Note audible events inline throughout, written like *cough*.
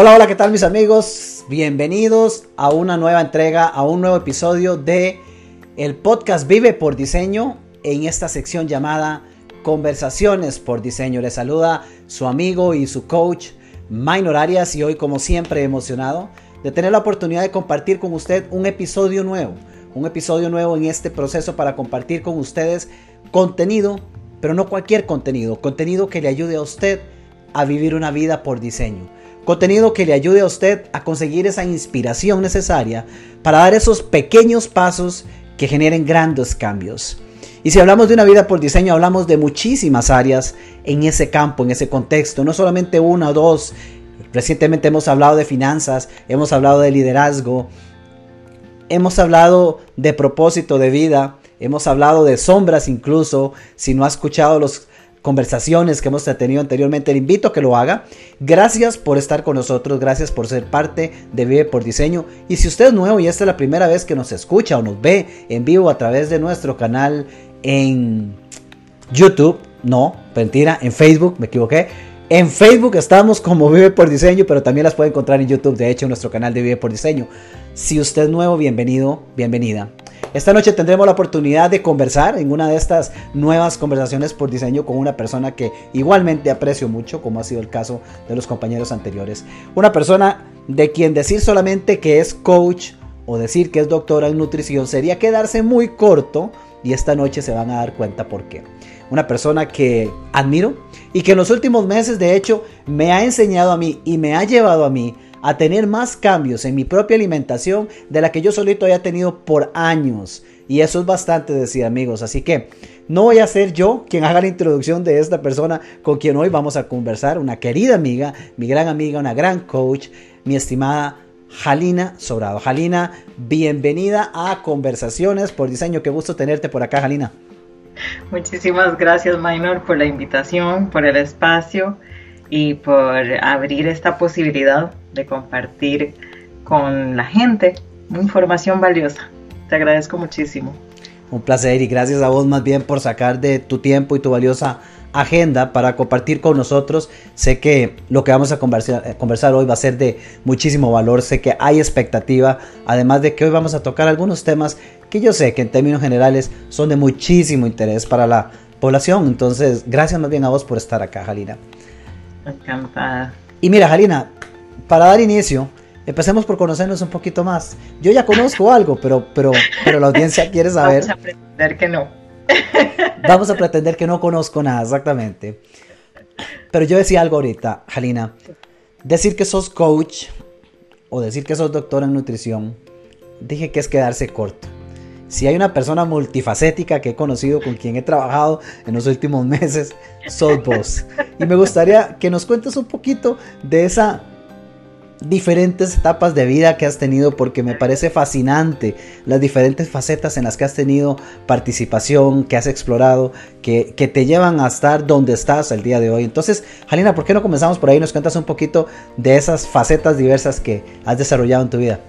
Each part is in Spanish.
Hola, hola, ¿qué tal mis amigos? Bienvenidos a una nueva entrega, a un nuevo episodio de el podcast Vive por Diseño en esta sección llamada Conversaciones por Diseño. Les saluda su amigo y su coach Minor Arias y hoy como siempre emocionado de tener la oportunidad de compartir con usted un episodio nuevo, un episodio nuevo en este proceso para compartir con ustedes contenido, pero no cualquier contenido, contenido que le ayude a usted a vivir una vida por diseño Contenido que le ayude a usted a conseguir esa inspiración necesaria para dar esos pequeños pasos que generen grandes cambios. Y si hablamos de una vida por diseño, hablamos de muchísimas áreas en ese campo, en ese contexto, no solamente una o dos. Recientemente hemos hablado de finanzas, hemos hablado de liderazgo, hemos hablado de propósito de vida, hemos hablado de sombras incluso. Si no ha escuchado los conversaciones que hemos tenido anteriormente, le invito a que lo haga. Gracias por estar con nosotros, gracias por ser parte de Vive por Diseño. Y si usted es nuevo y esta es la primera vez que nos escucha o nos ve en vivo a través de nuestro canal en YouTube, no, mentira, en Facebook, me equivoqué. En Facebook estamos como Vive por Diseño, pero también las puede encontrar en YouTube, de hecho, en nuestro canal de Vive por Diseño. Si usted es nuevo, bienvenido, bienvenida. Esta noche tendremos la oportunidad de conversar en una de estas nuevas conversaciones por diseño con una persona que igualmente aprecio mucho, como ha sido el caso de los compañeros anteriores. Una persona de quien decir solamente que es coach o decir que es doctora en nutrición sería quedarse muy corto y esta noche se van a dar cuenta por qué. Una persona que admiro y que en los últimos meses de hecho me ha enseñado a mí y me ha llevado a mí a tener más cambios en mi propia alimentación de la que yo solito haya tenido por años. Y eso es bastante decir amigos. Así que no voy a ser yo quien haga la introducción de esta persona con quien hoy vamos a conversar. Una querida amiga, mi gran amiga, una gran coach, mi estimada Jalina Sobrado. Jalina, bienvenida a Conversaciones por Diseño. Qué gusto tenerte por acá, Jalina. Muchísimas gracias, Minor, por la invitación, por el espacio y por abrir esta posibilidad de compartir con la gente información valiosa. Te agradezco muchísimo. Un placer y gracias a vos más bien por sacar de tu tiempo y tu valiosa agenda para compartir con nosotros. Sé que lo que vamos a conversar, eh, conversar, hoy va a ser de muchísimo valor, sé que hay expectativa, además de que hoy vamos a tocar algunos temas que yo sé que en términos generales son de muchísimo interés para la población. Entonces, gracias más bien a vos por estar acá, Jalina. Encantada. Y mira, Jalina, para dar inicio, empecemos por conocernos un poquito más. Yo ya conozco algo, pero, pero, pero la audiencia quiere saber. Vamos a pretender que no. Vamos a pretender que no conozco nada, exactamente. Pero yo decía algo ahorita, Jalina. Decir que sos coach o decir que sos doctor en nutrición, dije que es quedarse corto. Si hay una persona multifacética que he conocido, con quien he trabajado en los últimos *laughs* meses, sos vos. Y me gustaría que nos cuentes un poquito de esas diferentes etapas de vida que has tenido porque me parece fascinante las diferentes facetas en las que has tenido participación, que has explorado, que, que te llevan a estar donde estás el día de hoy. Entonces, Jalina, ¿por qué no comenzamos por ahí? Nos cuentas un poquito de esas facetas diversas que has desarrollado en tu vida.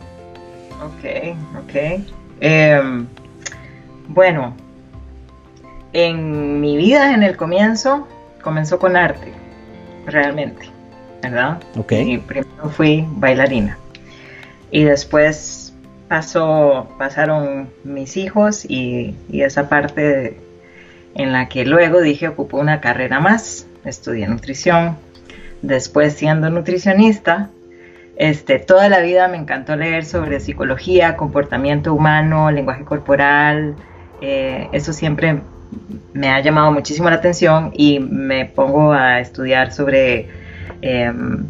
Ok, ok. Em, bueno, en mi vida en el comienzo comenzó con arte, realmente, ¿verdad? Ok. Y primero fui bailarina. Y después pasó, pasaron mis hijos y, y esa parte en la que luego dije ocupó una carrera más, estudié nutrición. Después siendo nutricionista, este, toda la vida me encantó leer sobre psicología, comportamiento humano, lenguaje corporal. Eh, eso siempre me ha llamado muchísimo la atención y me pongo a estudiar sobre em,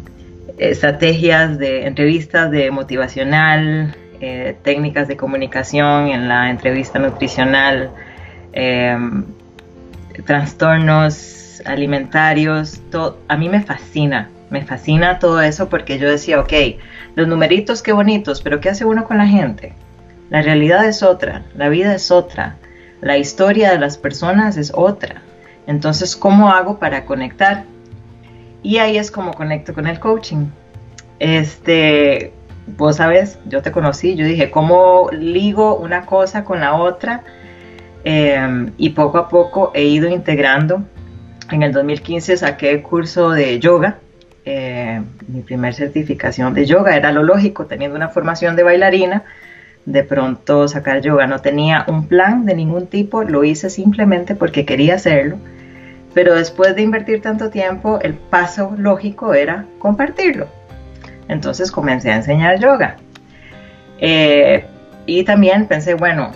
estrategias de entrevistas de motivacional, eh, técnicas de comunicación en la entrevista nutricional, em, trastornos alimentarios. A mí me fascina me fascina todo eso porque yo decía, ok, los numeritos qué bonitos, pero ¿qué hace uno con la gente? La realidad es otra, la vida es otra, la historia de las personas es otra. Entonces, ¿cómo hago para conectar? Y ahí es como conecto con el coaching. Este, vos sabes, yo te conocí, yo dije, ¿cómo ligo una cosa con la otra? Em, y poco a poco he ido integrando. En el 2015 saqué el curso de yoga eh, mi primer certificación de yoga. Era lo lógico, teniendo una formación de bailarina, de pronto sacar yoga. No tenía un plan de ningún tipo, lo hice simplemente porque quería hacerlo. Pero después de invertir tanto tiempo, el paso lógico era compartirlo. Entonces comencé a enseñar yoga. Eh, y también pensé, bueno,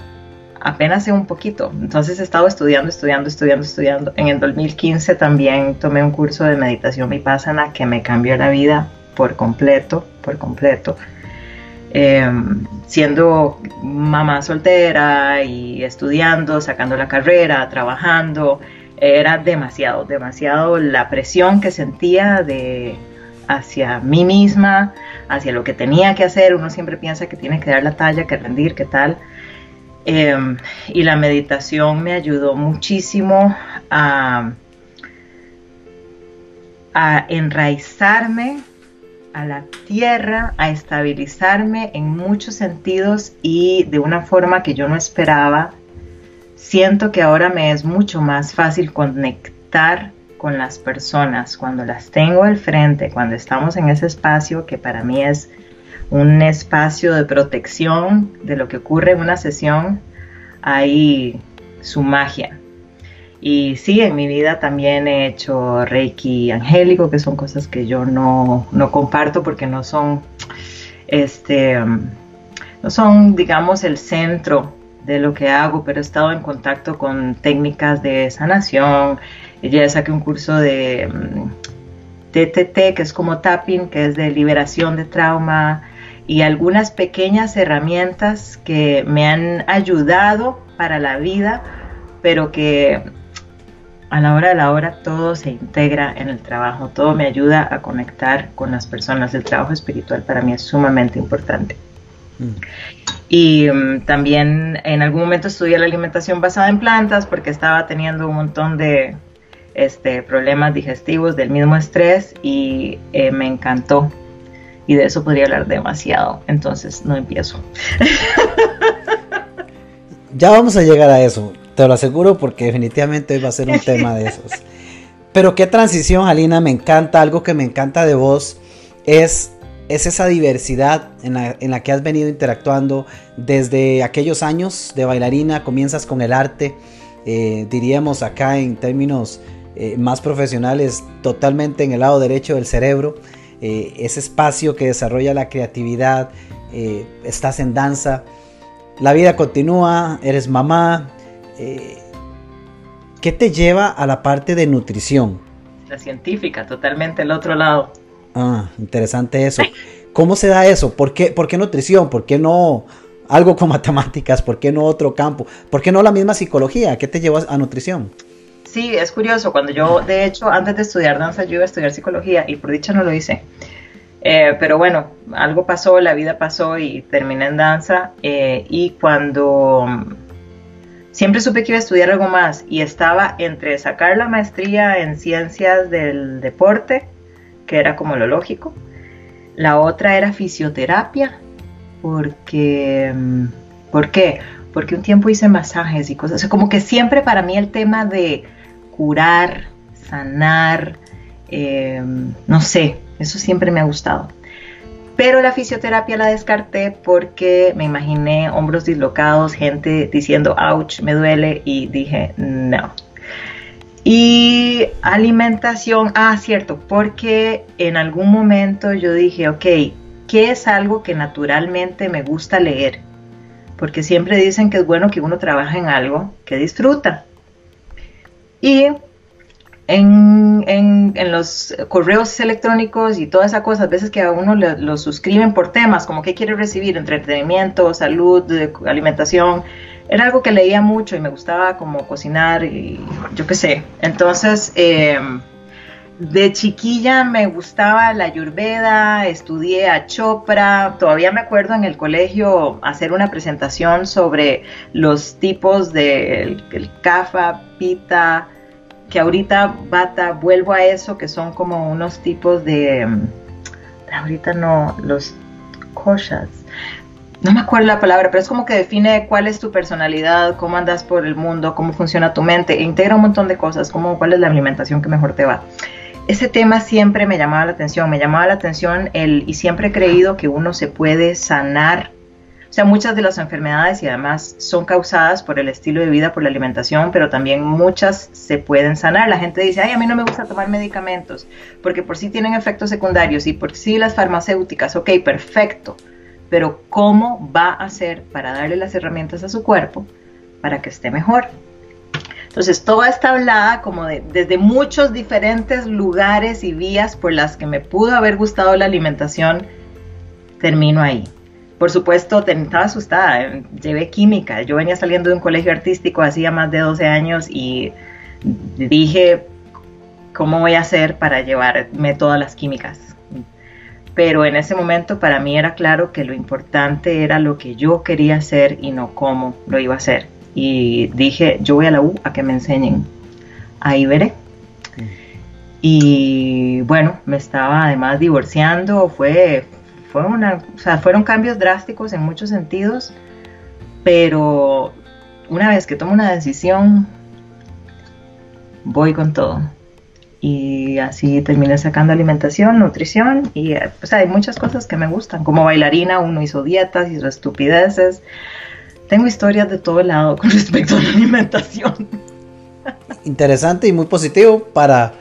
apenas sé un poquito. Entonces he estado estudiando, estudiando, estudiando, estudiando. En el 2015 también tomé un curso de meditación vipassana que me cambió la vida por completo, por completo. Em, siendo mamá soltera y estudiando, sacando la carrera, trabajando, era demasiado, demasiado la presión que sentía de hacia mí misma, hacia lo que tenía que hacer. Uno siempre piensa que tiene que dar la talla, que rendir, qué tal. Em, y la meditación me ayudó muchísimo a, a enraizarme a la tierra, a estabilizarme en muchos sentidos y de una forma que yo no esperaba. Siento que ahora me es mucho más fácil conectar con las personas cuando las tengo al frente, cuando estamos en ese espacio que para mí es un espacio de protección de lo que ocurre en una sesión, hay su magia. Y sí, en mi vida también he hecho Reiki angélico, que son cosas que yo no, comparto porque no son, este, no son, digamos, el centro de lo que hago, pero he estado en contacto con técnicas de sanación. Ya saqué un curso de TTT, que es como tapping, que es de liberación de trauma y algunas pequeñas herramientas que me han ayudado para la vida, pero que a la hora de la hora todo se integra en el trabajo, todo me ayuda a conectar con las personas. El trabajo espiritual para mí es sumamente importante. Mm. Y mm, también en algún momento estudié la alimentación basada en plantas porque estaba teniendo un montón de este, problemas digestivos del mismo estrés y eh, me encantó y de eso podría hablar demasiado, entonces no empiezo. *laughs* ya vamos a llegar a eso, te lo aseguro porque definitivamente hoy va a ser un tema de esos. *laughs* Pero qué transición, Alina, me encanta, algo que me encanta de vos es, es esa diversidad en la, que has venido interactuando desde aquellos años de bailarina, comienzas con el arte, eh, diríamos acá en términos eh, más profesionales, totalmente en el lado derecho del cerebro. Eh, ese espacio que desarrolla la creatividad, estás en danza, la vida continúa, eres mamá. ¿Qué te lleva a la parte de nutrición? La científica, totalmente el otro lado. Ah, interesante eso. ¿Cómo se da eso? ¿Por qué, ¿Por qué nutrición? ¿Por qué no algo con *laughs* matemáticas? ¿Por qué no otro campo? ¿Por qué no la misma psicología? ¿Qué te llevó a nutrición? Sí, es curioso. Cuando yo, de hecho, antes de estudiar danza, yo iba a estudiar psicología y por dicha no lo hice. Eh, pero bueno, algo pasó, la vida pasó y terminé en danza. Eh, y cuando siempre supe que iba a estudiar algo más y estaba entre sacar la maestría en ciencias del deporte, era como lo lógico. La otra era fisioterapia, porque... Mm, ¿Por qué? Porque un tiempo hice masajes y cosas. O sea, como que siempre para mí el tema de curar, sanar, eh, no sé, eso siempre me ha gustado. Pero la fisioterapia la descarté porque me imaginé hombros dislocados, gente diciendo, ouch, me duele, y dije, no. Y alimentación, ah, cierto, porque en algún momento yo dije, ok, ¿qué es algo que naturalmente me gusta leer? Porque siempre dicen que es bueno que uno trabaje en algo que disfruta. Y en, en, los correos electrónicos y toda esa cosa, a veces que a uno lo suscriben por temas, como qué quiere recibir, entretenimiento, salud, alimentación, era algo que leía mucho y me gustaba como cocinar y yo qué sé. Entonces, em, de chiquilla me gustaba la ayurveda, estudié a Chopra, todavía me acuerdo en el colegio hacer una presentación sobre los tipos del de, kafa, pita, que ahorita bata, vuelvo a eso, que son como unos tipos de, mm, ahorita no, los koshas, no me acuerdo la palabra, pero es como que define cuál es tu personalidad, cómo andas por el mundo, cómo funciona tu mente, e integra un montón de cosas, como cuál es la alimentación que mejor te va. ese tema siempre me llamaba la atención, me llamaba la atención el, y siempre he creído que uno se puede sanar. O sea, muchas de las enfermedades y además son causadas por el estilo de vida, por la alimentación, pero también muchas se pueden sanar. La gente dice, ay, a mí no me gusta tomar medicamentos, porque por sí tienen efectos secundarios y por sí las farmacéuticas, ok, perfecto, pero ¿cómo va a hacer para darle las herramientas a su cuerpo para que esté mejor? Entonces, toda esta hablada como de, desde muchos diferentes lugares y vías por las que me pudo haber gustado la alimentación, termino ahí. Por supuesto, estaba asustada, llevé química, yo venía saliendo de un colegio artístico hacía más de 12 años y dije, ¿cómo voy a hacer para llevarme todas las químicas? Pero en ese momento para mí era claro que lo importante era lo que yo quería hacer y no cómo lo iba a hacer y dije, yo voy a la U a que me enseñen. Ahí veré. Y bueno, me estaba además divorciando, fue, fue una, o sea, fueron cambios drásticos en muchos sentidos, pero una vez que tomo una decisión, voy con todo. Y así terminé sacando alimentación, nutrición y pues hay muchas cosas que me gustan. Como bailarina uno hizo dietas, hizo estupideces, tengo historias de todo lado con *laughs* respecto a la alimentación. Interesante y muy positivo para,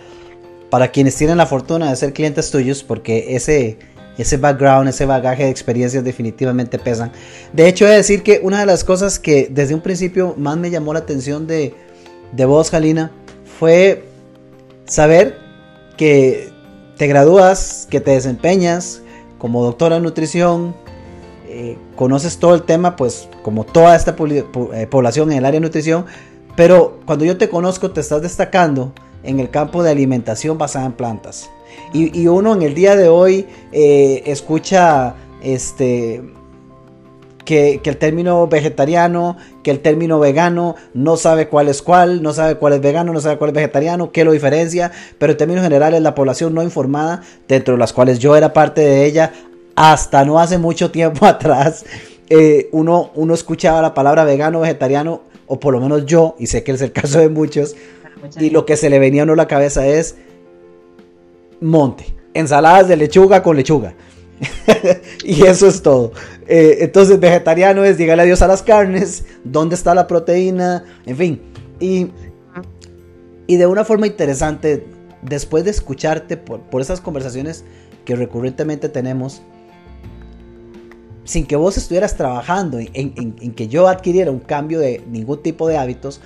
para quienes tienen la fortuna de ser clientes tuyos, porque ese, ese background, ese bagaje de experiencias definitivamente pesan. De hecho, he de decir que una de las cosas que desde un principio más me llamó la atención de, de vos, Jalina, fue saber que te gradúas, que te desempeñas como doctora en nutrición, eh, conoces todo el tema, pues como toda esta eh, población en el área de nutrición, pero cuando yo te conozco te estás destacando en el campo de alimentación basada en plantas. Y, uno en el día de hoy eh, escucha este, que, que, el término vegetariano, que el término vegano, no sabe cuál es cuál, no sabe cuál es vegano, no sabe cuál es vegetariano, qué lo diferencia, pero en términos generales la población no informada, dentro de las cuales yo era parte de ella, hasta no hace mucho tiempo *laughs* atrás, eh, uno, uno escuchaba la palabra vegano, vegetariano, o por lo menos yo, y sé que es el caso de muchos, y lo que se le venía a uno a la cabeza es monte, ensaladas de lechuga con lechuga. *laughs* y eso es todo. Eh, entonces, vegetariano es dígale adiós a las carnes, dónde está la proteína, en fin. Y, y de una forma interesante, después de escucharte por, por esas conversaciones que recurrentemente tenemos, sin que vos estuvieras trabajando en, que yo adquiriera un cambio de ningún tipo de hábitos,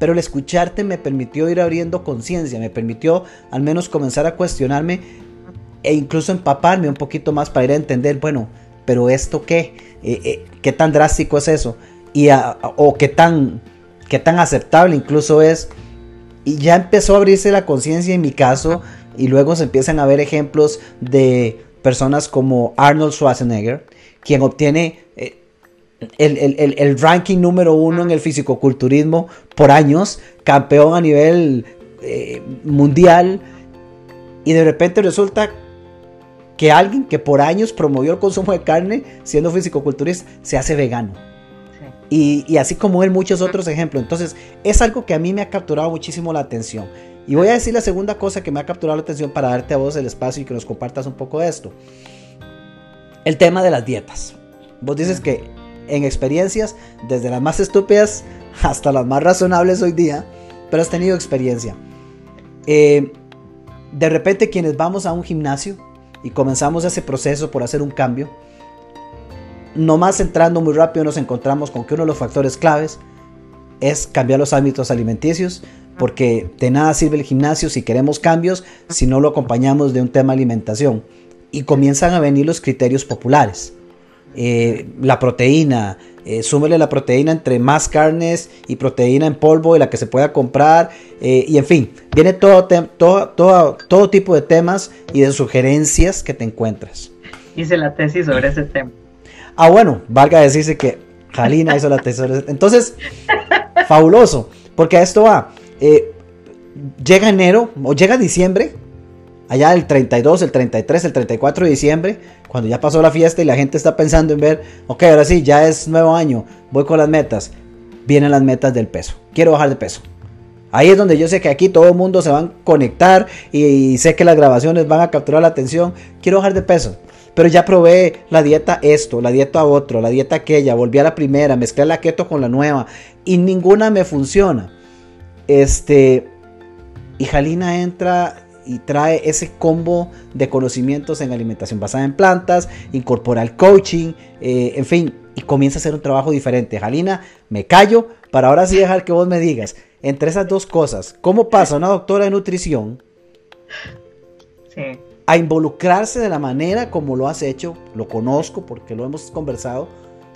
pero el escucharte me permitió ir abriendo conciencia, me permitió al menos comenzar a cuestionarme e incluso empaparme un poquito más para ir a entender, bueno, pero esto qué, eh, eh, qué tan drástico es eso, y o qué tan, qué tan aceptable incluso es. Y ya empezó a abrirse la conciencia en mi caso, y luego se empiezan a ver ejemplos de personas como Arnold Schwarzenegger, quien obtiene eh, el, ranking número uno en el fisicoculturismo por años, campeón a nivel eh, mundial, y de repente resulta que alguien que por años promovió el consumo de carne, siendo fisicoculturista, se hace vegano. Y, y, así como él, muchos otros ejemplos. Entonces, es algo que a mí me ha capturado muchísimo la atención. Y voy a decir la segunda cosa que me ha capturado la atención para darte a vos el espacio y que nos compartas un poco de esto el tema de las dietas. Vos dices que en experiencias, desde las más estúpidas hasta las más razonables hoy día, pero has tenido experiencia. Eh, de repente quienes vamos a un gimnasio y comenzamos ese proceso por hacer un cambio, nomás entrando muy rápido nos encontramos con que uno de los factores claves es cambiar los hábitos alimenticios, porque de nada sirve el gimnasio si queremos cambios si no lo acompañamos de un tema alimentación y comienzan a venir los criterios populares. Eh, la proteína, eh, súmele la proteína entre más carnes y proteína en polvo y la que se pueda comprar. Eh, y en fin, viene todo, todo, todo, todo tipo de temas y de sugerencias que te encuentras. Hice la tesis sobre ese tema. Ah, bueno, valga decirse que Jalina hizo la tesis sobre ese Entonces, fabuloso, porque a esto va. Llega enero o llega diciembre allá el 32, el 33, el 34 de diciembre, cuando ya pasó la fiesta y la gente está pensando en ver, ok, ahora sí, ya es nuevo año, voy con las metas. Vienen las metas del peso. Quiero bajar de peso. Ahí es donde yo sé que aquí todo el mundo se va a conectar y, sé que las grabaciones van a capturar la atención. Quiero bajar de peso. Pero ya probé la dieta esto, la dieta otro, la dieta aquella, volví a la primera, mezclé la keto con la nueva y ninguna me funciona. Este, y Jalina entra y trae ese combo de conocimientos en alimentación basada en plantas, incorpora el coaching, eh, en fin, y comienza a hacer un trabajo diferente. Jalina, me callo para ahora sí dejar que vos me digas, entre esas dos cosas, ¿cómo pasa una doctora de nutrición a involucrarse de la manera como lo has hecho? Lo conozco porque lo hemos conversado.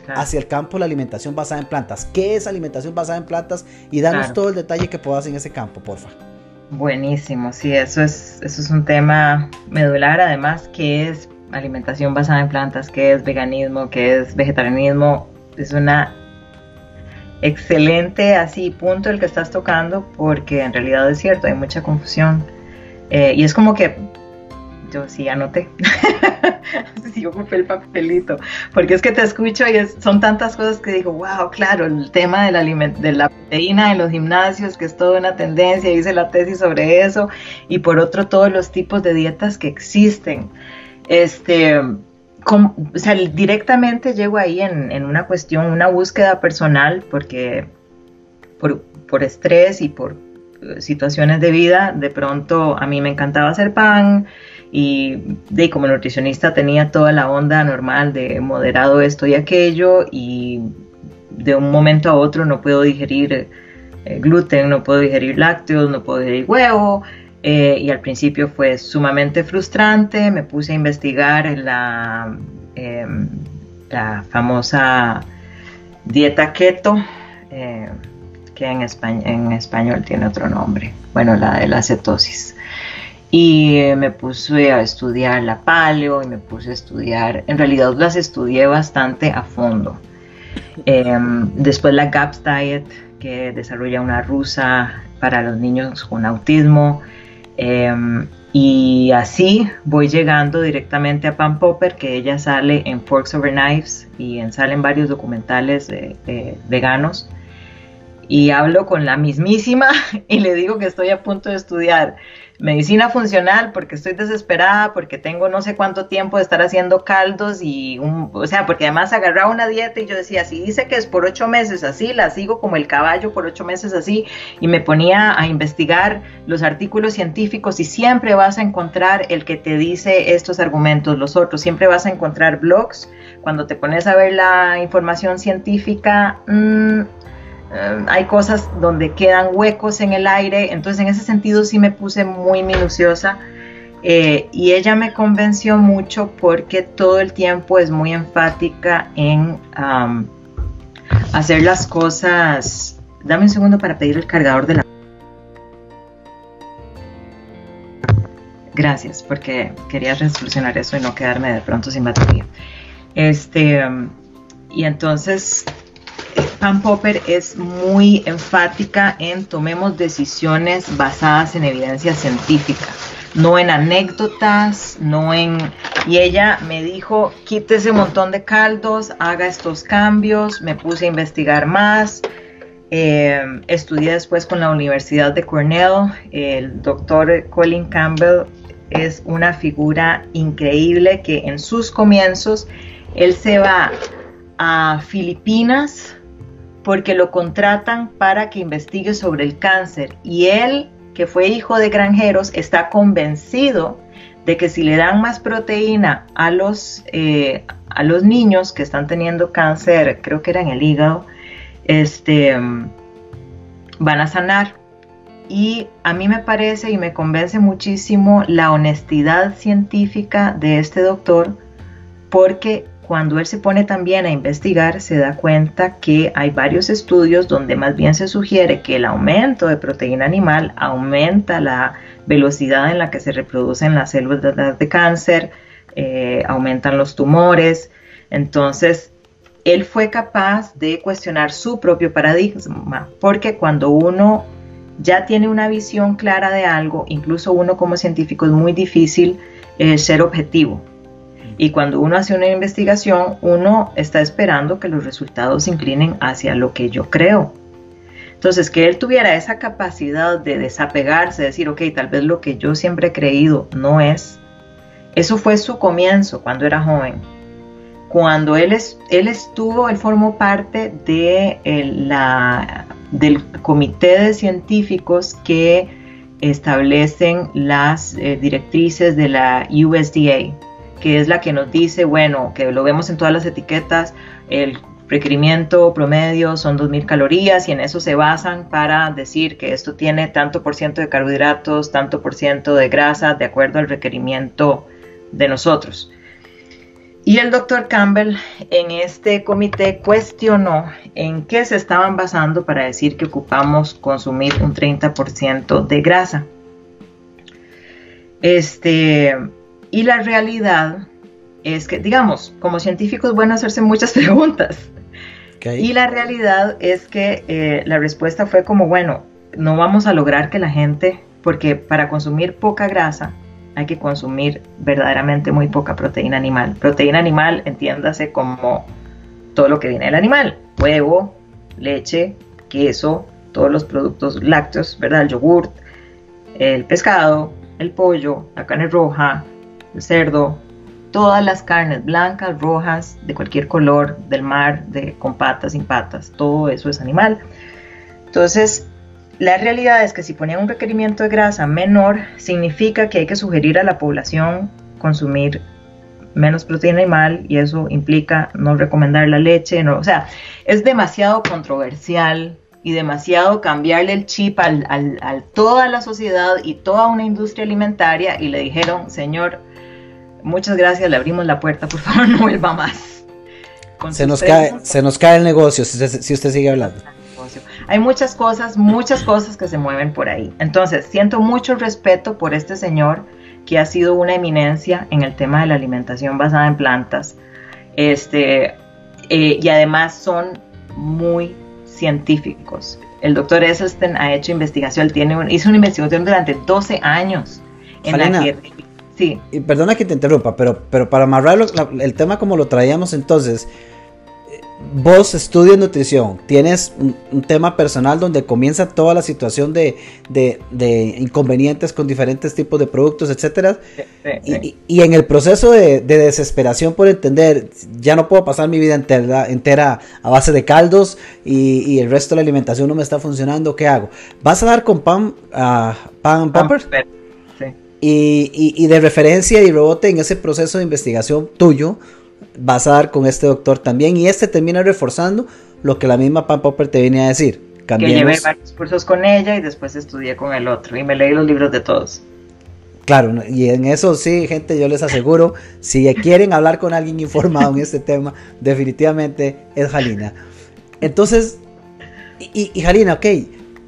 Hacia el campo de la alimentación basada en plantas. ¿Qué es alimentación basada en plantas? Y danos todo el detalle que puedas en ese campo, porfa. Buenísimo, sí, eso es, eso es un tema medular, además, que es alimentación basada en plantas, que es veganismo, que es vegetarianismo, es una excelente así punto el que estás tocando, porque en realidad es cierto, hay mucha confusión. Eh, y es como que yo sí anoté, *laughs* sí ocupé el papelito, porque es que te escucho y son tantas cosas que digo, wow, claro, el tema de la, de la proteína en los gimnasios, que es toda una tendencia, hice la tesis sobre eso, y por otro todos los tipos de dietas que existen. Este, o sea, directamente llego ahí en, una cuestión, una búsqueda personal, porque por, por estrés y por eh, situaciones de vida, de pronto a mí me encantaba hacer pan, y de como nutricionista tenía toda la onda normal de moderado esto y aquello y de un momento a otro no puedo digerir eh, gluten, no puedo digerir lácteos, no puedo digerir huevo eh, y al principio fue sumamente frustrante, me puse a investigar la, em, la famosa dieta keto eh, que en, en español tiene otro nombre, bueno la de la cetosis y me puse a estudiar la paleo y me puse a estudiar, en realidad las estudié bastante a fondo. Em, después la GAPS Diet, que desarrolla una rusa para los niños con autismo. Em, y así voy llegando directamente a Pam Popper, que ella sale en Forks Over Knives y en, salen varios documentales veganos. Y hablo con la mismísima *laughs* y le digo que estoy a punto de estudiar medicina funcional porque estoy desesperada, porque tengo no sé cuánto tiempo de estar haciendo caldos y, un, o sea, porque además agarraba una dieta y yo decía, si dice que es por ocho meses así, la sigo como el caballo por ocho meses así y me ponía a investigar los artículos científicos y siempre vas a encontrar el que te dice estos argumentos, los otros, siempre vas a encontrar blogs, cuando te pones a ver la información científica, mmm, eh, hay cosas donde quedan huecos en el aire, entonces en ese sentido sí me puse muy minuciosa eh, y ella me convenció mucho porque todo el tiempo es muy enfática en hacer las cosas. Dame un segundo para pedir el cargador de la... Gracias, porque quería resolucionar eso y no quedarme de pronto sin batería. Este, y entonces Pam Popper es muy enfática en tomemos decisiones basadas en evidencia científica, no en anécdotas, no en... Y ella me dijo, quite ese montón de caldos, haga estos cambios, me puse a investigar más, eh, estudié después con la Universidad de Cornell, el doctor Colin Campbell es una figura increíble que en sus comienzos él se va a Filipinas porque lo contratan para que investigue sobre el cáncer y él, que fue hijo de granjeros, está convencido de que si le dan más proteína a los, eh, a los niños que están teniendo cáncer, creo que era en el hígado, este, van a sanar. Y a mí me parece y me convence muchísimo la honestidad científica de este doctor porque cuando él se pone también a investigar, se da cuenta que hay varios estudios donde más bien se sugiere que el aumento de proteína animal aumenta la velocidad en la que se reproducen las células de cáncer, eh, aumentan los tumores. Entonces, él fue capaz de cuestionar su propio paradigma, porque cuando uno ya tiene una visión clara de algo, incluso uno como científico es muy difícil eh, ser objetivo y cuando uno hace una investigación, uno está esperando que los resultados se inclinen hacia lo que yo creo. Entonces, que él tuviera esa capacidad de desapegarse, de decir, ok, tal vez lo que yo siempre he creído no es, eso fue su comienzo cuando era joven. Cuando él, es, él estuvo, él formó parte de la, del comité de científicos que establecen las eh, directrices de la USDA, que es la que nos dice, bueno, que lo vemos en todas las etiquetas, el requerimiento promedio son 2.000 calorías y en eso se basan para decir que esto tiene tanto por ciento de carbohidratos, tanto por ciento de grasa, de acuerdo al requerimiento de nosotros. Y el doctor Campbell en este comité cuestionó en qué se estaban basando para decir que ocupamos consumir un 30% de grasa. Este, y la realidad es que, digamos, como científicos bueno hacerse muchas *laughs* preguntas. Y la realidad es que eh, la respuesta fue como, bueno, no vamos a lograr que la gente, porque para consumir poca grasa hay que consumir verdaderamente muy poca proteína animal. Proteína animal, entiéndase como todo lo que viene del animal, huevo, leche, queso, todos los productos lácteos, ¿verdad? El yogurt, el pescado, el pollo, la carne roja, cerdo, todas las carnes blancas, rojas, de cualquier color, del mar, de, con patas, sin patas, todo eso es animal. Entonces, la realidad es que si ponían un requerimiento de grasa menor, significa que hay que sugerir a la población consumir menos proteína animal y eso implica no recomendar la leche, no, o sea, es demasiado controversial y demasiado cambiarle el chip a toda la sociedad y toda una industria alimentaria y le dijeron, señor, muchas gracias, le abrimos la puerta, por favor *laughs* no vuelva más. se nos, cae, se nos cae el negocio si usted, si usted sigue hablando. Hay muchas cosas, muchas cosas que se mueven por ahí. Entonces, siento mucho respeto por este señor que ha sido una eminencia en el tema de la alimentación basada en plantas. Este, eh, y además son muy científicos. El doctor Esselstyn ha hecho investigación, tiene hizo una investigación durante 12 años en la que Sí. Y perdona que te interrumpa, pero, pero para amarrar el tema como lo traíamos entonces, vos estudias nutrición, tienes un, tema personal donde comienza toda la situación de, inconvenientes con diferentes tipos de productos, etcétera. Y, en el proceso de, desesperación por entender, ya no puedo pasar mi vida entera, entera a base de caldos y, el resto de la alimentación no me está funcionando, ¿qué hago? ¿Vas a dar con pan, uh, pan, pan y, de referencia y rebote en ese proceso de investigación tuyo, vas a dar con este doctor también. Y este termina reforzando lo que la misma Pam Popper te viene a decir. Que llevé varios cursos con ella y después estudié con el otro. Y me leí los libros de todos. Claro, y en eso sí, gente, yo les aseguro, si quieren hablar con alguien informado en este tema, definitivamente es Jalina. Entonces, y, y Jalina, ok,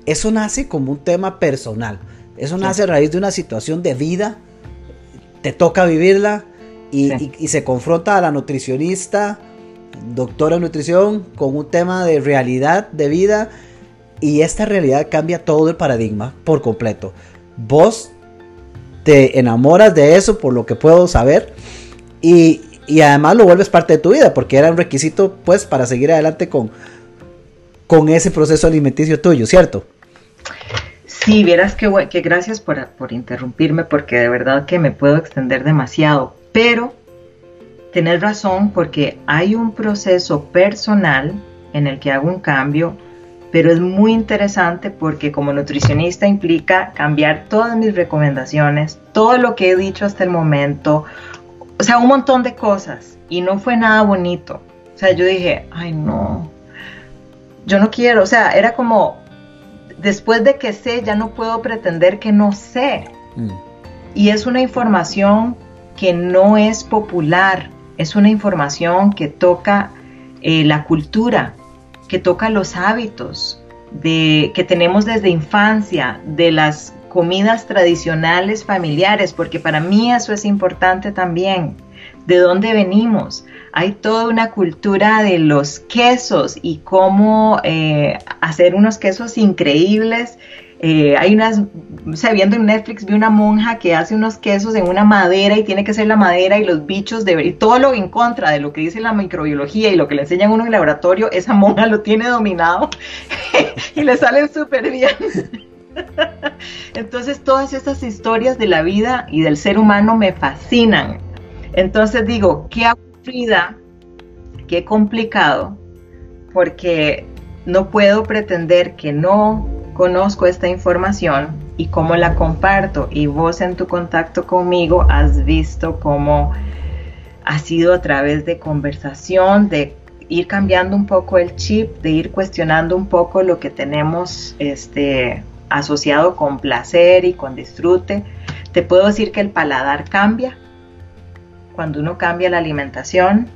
eso nace como un tema personal. Eso nace a raíz de una situación de vida, te toca vivirla y, se confronta a la nutricionista, doctora de nutrición, con un tema de realidad de vida y esta realidad cambia todo el paradigma por completo. Vos te enamoras de eso por lo que puedo saber y, y además lo vuelves parte de tu vida porque era un requisito pues para seguir adelante con, con ese proceso alimenticio tuyo, ¿cierto? Sí, vieras que, que gracias por, por, interrumpirme porque de verdad que me puedo extender demasiado, pero tenés razón porque hay un proceso personal en el que hago un cambio, pero es muy interesante porque como nutricionista implica cambiar todas mis recomendaciones, todo lo que he dicho hasta el momento, o sea, un montón de cosas y no fue nada bonito. O sea, yo dije, ay no, yo no quiero, o sea, era como después de que sé, ya no puedo pretender que no sé. Mm. Y es una información que no es popular, es una información que toca eh, la cultura, que toca los hábitos de, que tenemos desde infancia, de las comidas tradicionales familiares, porque para mí eso es importante también, de dónde venimos hay toda una cultura de los quesos y cómo eh, hacer unos quesos increíbles Eh, hay unas, o sea, viendo en Netflix vi una monja que hace unos quesos en una madera y tiene que ser la madera y los bichos de y todo lo en contra de lo que dice la microbiología y lo que le enseñan uno en el laboratorio, esa monja lo tiene dominado *laughs* y le salen súper bien. *laughs* Entonces todas estas historias de la vida y del ser humano me fascinan. Entonces digo, qué aburrida, qué complicado, porque no puedo pretender que no conozco esta información y cómo la comparto. Y vos en tu contacto conmigo has visto cómo ha sido a través de conversación, de ir cambiando un poco el chip, de ir cuestionando un poco lo que tenemos este, asociado con placer y con disfrute. Te puedo decir que el paladar cambia cuando uno cambia la alimentación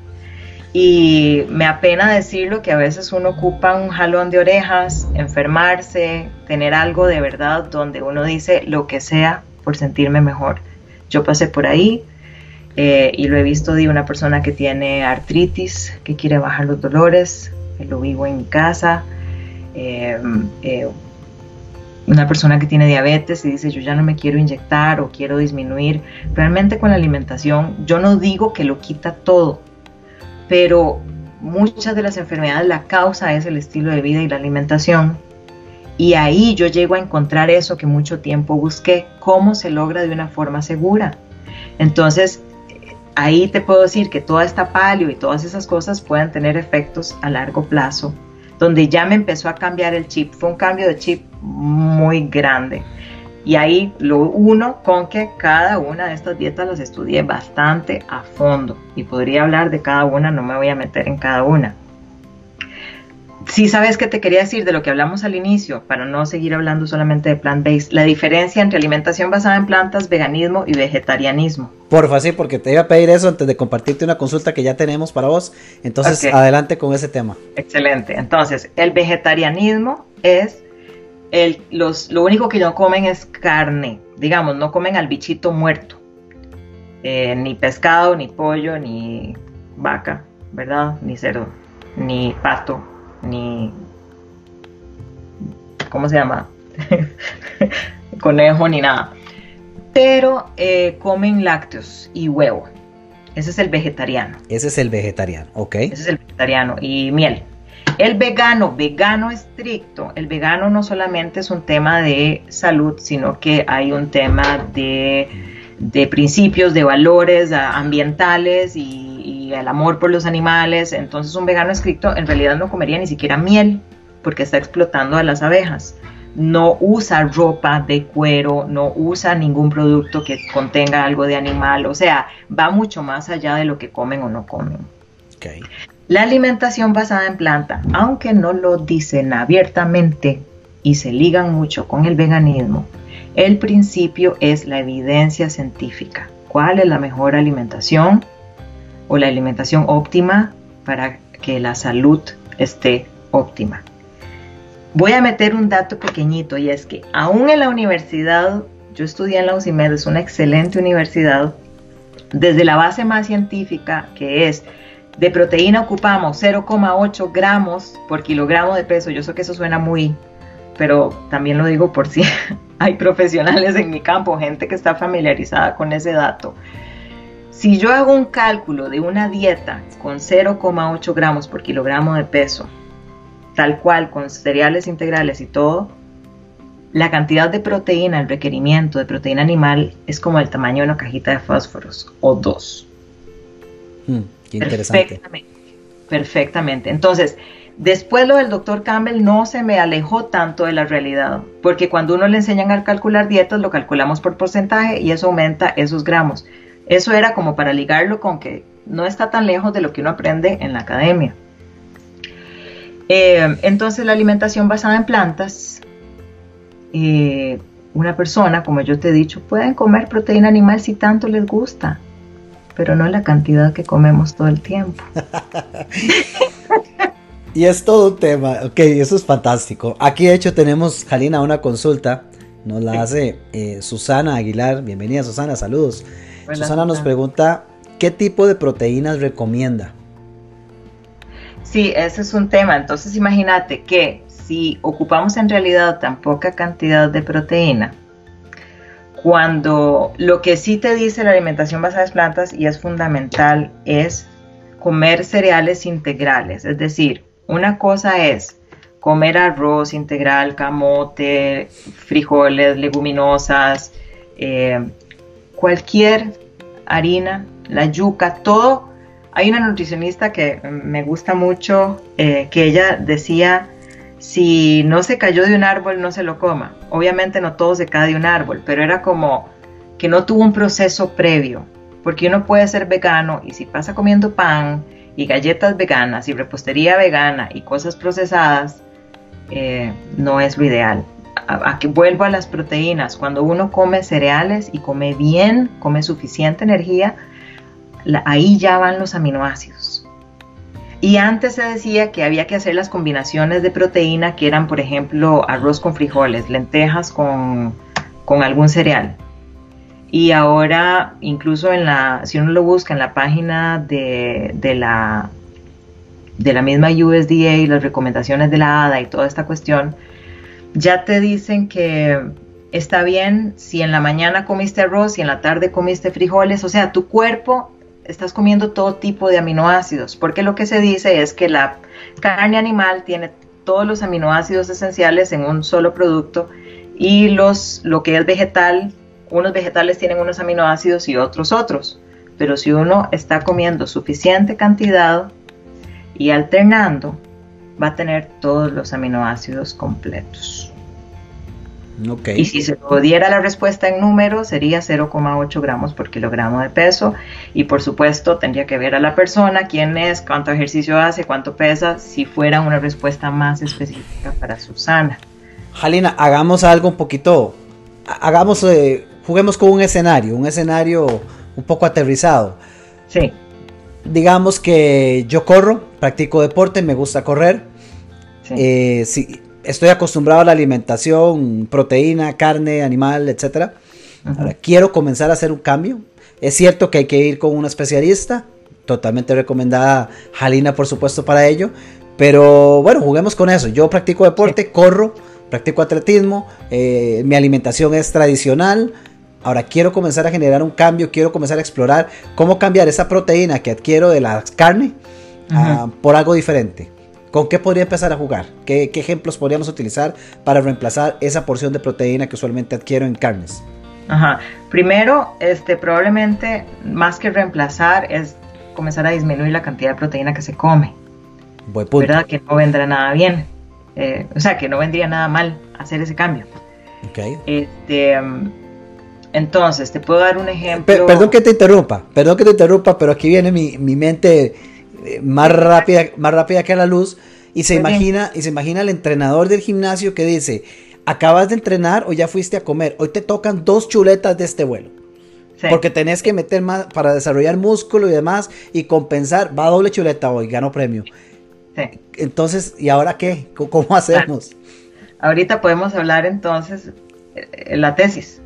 y me apena decirlo que a veces uno ocupa un jalón de orejas, enfermarse, tener algo de verdad donde uno dice lo que sea por sentirme mejor. Yo pasé por ahí eh, y lo he visto de una persona que tiene artritis, que quiere bajar los dolores, lo vivo en mi casa. Eh, eh, una persona que tiene diabetes y dice yo ya no me quiero inyectar o quiero disminuir, realmente con la alimentación yo no digo que lo quita todo, pero muchas de las enfermedades la causa es el estilo de vida y la alimentación. Y ahí yo llego a encontrar eso que mucho tiempo busqué, cómo se logra de una forma segura. Entonces, ahí te puedo decir que toda esta palio y todas esas cosas pueden tener efectos a largo plazo donde ya me empezó a cambiar el chip. Fue un cambio de chip muy grande. Y ahí lo uno con que cada una de estas dietas las estudié bastante a fondo. Y podría hablar de cada una, no me voy a meter en cada una sí sabes que te quería decir de lo que hablamos al inicio, para no seguir hablando solamente de plant-based, la diferencia entre alimentación basada en plantas, veganismo y vegetarianismo. Porfa, sí, porque te iba a pedir eso antes de compartirte una consulta que ya tenemos para vos. Entonces, adelante con ese tema. Excelente. Entonces, el vegetarianismo es el, los, lo único que no comen es carne, digamos, no comen al bichito muerto, eh, ni pescado, ni pollo, ni vaca, ¿verdad? Ni cerdo, ni pato, ni, ¿cómo se llama? *laughs* Conejo ni nada. Pero eh, comen lácteos y huevo. Ese es el vegetariano. Ese es el vegetariano, ok. Ese es el vegetariano y miel. El vegano, vegano estricto, el vegano no solamente es un tema de salud, sino que hay un tema de, de principios, de valores ambientales y el amor por los animales, entonces un vegano escrito en realidad no comería ni siquiera miel porque está explotando a las abejas. No usa ropa de cuero, no usa ningún producto que contenga algo de animal, o sea, va mucho más allá de lo que comen o no comen. La alimentación basada en planta, aunque no lo dicen abiertamente y se ligan mucho con el veganismo, el principio es la evidencia científica. ¿Cuál es la mejor alimentación? O la alimentación óptima para que la salud esté óptima. Voy a meter un dato pequeñito y es que aún en la universidad, yo estudié en la es una excelente universidad, desde la base más científica que es de proteína ocupamos 0,8 gramos por kilogramo de peso. Yo sé que eso suena muy, pero también lo digo por si *laughs* hay profesionales en mi campo, gente que está familiarizada con ese dato. Si yo hago un cálculo de una dieta con 0,8 gramos por kilogramo de peso, tal cual con cereales integrales y todo, la cantidad de proteína, el requerimiento de proteína animal es como el tamaño de una cajita de fósforos o dos. Hmm, qué interesante. Perfectamente, perfectamente. Entonces, después lo del doctor Campbell no se me alejó tanto de la realidad, porque cuando uno le enseñan a calcular dietas, lo calculamos por porcentaje y eso aumenta esos gramos. Eso era como para ligarlo con que no está tan lejos de lo que uno aprende en la academia. Eh, entonces la alimentación basada en plantas, eh, una persona, como yo te he dicho, pueden comer proteína animal si tanto les gusta, pero no la cantidad que comemos todo el tiempo. *laughs* y es todo un tema, ok, eso es fantástico. Aquí de hecho tenemos, Jalina, una consulta, nos la hace eh, Susana Aguilar, bienvenida Susana, saludos. Susana nos pregunta, ¿qué tipo de proteínas recomienda? Sí, ese es un tema. Entonces imagínate que si ocupamos en realidad tan poca cantidad de proteína, cuando lo que sí te dice la alimentación basada en plantas y es fundamental es comer cereales integrales, es decir, una cosa es comer arroz integral, camote, frijoles, leguminosas, eh, cualquier harina, la yuca, todo. Hay una nutricionista que me gusta mucho, eh, que ella decía, si no se cayó de un árbol, no se lo coma. Obviamente no todo se cae de un árbol, pero era como que no tuvo un proceso previo, porque uno puede ser vegano y si pasa comiendo pan y galletas veganas y repostería vegana y cosas procesadas, eh, no es lo ideal. A, que vuelvo a las proteínas, cuando uno come cereales y come bien, come suficiente energía, ahí ya van los aminoácidos. Y antes se decía que había que hacer las combinaciones de proteína que eran, por ejemplo, arroz con frijoles, lentejas con, con algún cereal. Y ahora, incluso en la, si uno lo busca en la página de, de la de la misma USDA y las recomendaciones de la ADA y toda esta cuestión, ya te dicen que está bien si en la mañana comiste arroz y en la tarde comiste frijoles, o sea, tu cuerpo estás comiendo todo tipo de aminoácidos, porque lo que se dice es que la carne animal tiene todos los aminoácidos esenciales en un solo producto y los lo que es vegetal, unos vegetales tienen unos aminoácidos y otros otros. Pero si uno está comiendo suficiente cantidad y alternando va a tener todos los aminoácidos completos. Y si se pudiera la respuesta en número, sería 0,8 gramos por kilogramo de peso. Y por supuesto, tendría que ver a la persona, quién es, cuánto ejercicio hace, cuánto pesa, si fuera una respuesta más específica para Susana. Jalina, hagamos algo un poquito, hagamos, eh, juguemos con un escenario, un escenario un poco aterrizado. Sí digamos que yo corro, practico deporte, me gusta correr. Eh, estoy acostumbrado a la alimentación, proteína, carne, animal, etc. Ahora, quiero comenzar a hacer un cambio. Es cierto que hay que ir con un especialista, totalmente recomendada Jalina, por supuesto, para ello. Pero bueno, juguemos con eso. Yo practico deporte, corro, practico atletismo, eh, mi alimentación es tradicional. Ahora quiero comenzar a generar un cambio, quiero comenzar a explorar cómo cambiar esa proteína que adquiero de la carne ah, por algo diferente. ¿Con qué podría empezar a jugar? ¿Qué, ejemplos podríamos utilizar para reemplazar esa porción de proteína que usualmente adquiero en carnes? Ajá. Primero, este, probablemente más que reemplazar es comenzar a disminuir la cantidad de proteína que se come. Buen punto. ¿Verdad? Que no vendrá nada bien. Eh, o sea, que no vendría nada mal hacer ese cambio. Okay. Este, entonces, te puedo dar un ejemplo. perdón que te interrumpa, perdón que te interrumpa, pero aquí viene mi, mente eh, más rápida, más rápida que la luz y se imagina y se imagina el entrenador del gimnasio que dice, acabas de entrenar o ya fuiste a comer, hoy te tocan dos chuletas de este vuelo. Porque tenés que meter más para desarrollar músculo y demás y compensar, va a doble chuleta hoy, gano premio. Entonces, ¿y ahora qué? ¿Cómo hacemos? Ahorita podemos hablar entonces eh, la tesis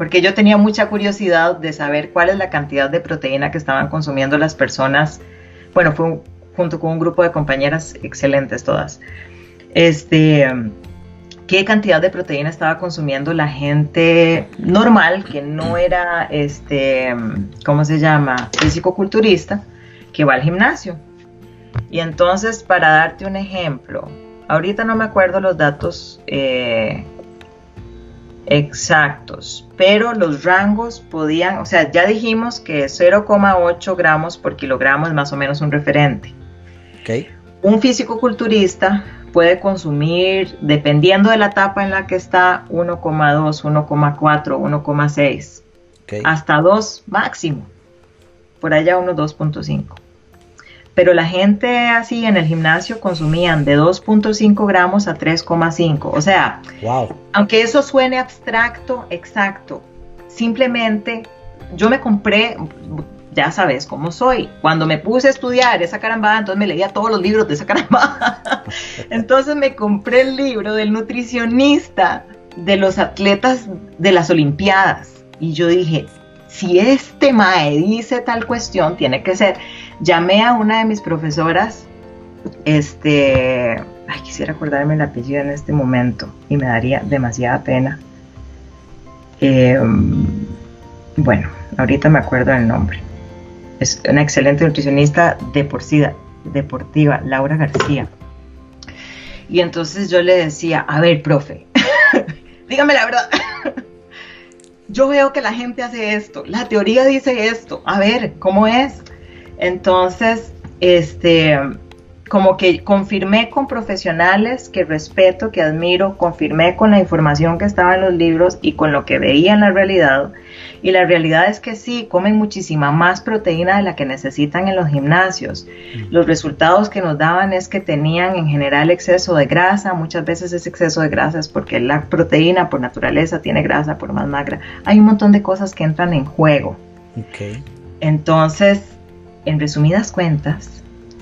porque yo tenía mucha curiosidad de saber cuál es la cantidad de proteína que estaban consumiendo las personas. Bueno, fue junto con un grupo de compañeras excelentes todas. Este, qué cantidad de proteína estaba consumiendo la gente normal, que no era, este, ¿cómo se llama? Físico-culturista, que va al gimnasio. Y entonces, para darte un ejemplo, ahorita no me acuerdo los datos eh, exactos, pero los rangos podían, o sea, ya dijimos que 0,8 gramos por kilogramo es más o menos un referente. Okay. Un físico-culturista puede consumir, dependiendo de la etapa en la que está, 1,2, 1,4, 1,6, hasta 2 máximo, por allá unos 2,5 pero la gente así en el gimnasio consumían de 2.5 gramos a 3,5. O sea, aunque eso suene abstracto, exacto, simplemente yo me compré, ya sabes cómo soy, cuando me puse a estudiar esa carambada, entonces me leía todos los libros de esa carambada. *laughs* entonces me compré el libro del nutricionista de los atletas de las Olimpiadas. Y yo dije, si este mae dice tal cuestión, tiene que ser llamé a una de mis profesoras, este, ay, quisiera acordarme el apellido en este momento y me daría demasiada pena. Em, bueno, ahorita me acuerdo del nombre. Es una excelente nutricionista deportiva, deportiva Laura García. Y entonces yo le decía, a ver, profe, *laughs* dígame la verdad. *laughs* yo veo que la gente hace esto, la teoría dice esto, a ver, ¿cómo es? Entonces, este, como que confirmé con profesionales que respeto, que admiro, confirmé con la información que estaba en los libros y con lo que veía en la realidad. Y la realidad es que sí, comen muchísima más proteína de la que necesitan en los gimnasios. Mm. Los resultados que nos daban es que tenían en general exceso de grasa. Muchas veces ese exceso de grasa es porque la proteína por naturaleza tiene grasa por más magra. Hay un montón de cosas que entran en juego. Entonces, en resumidas cuentas,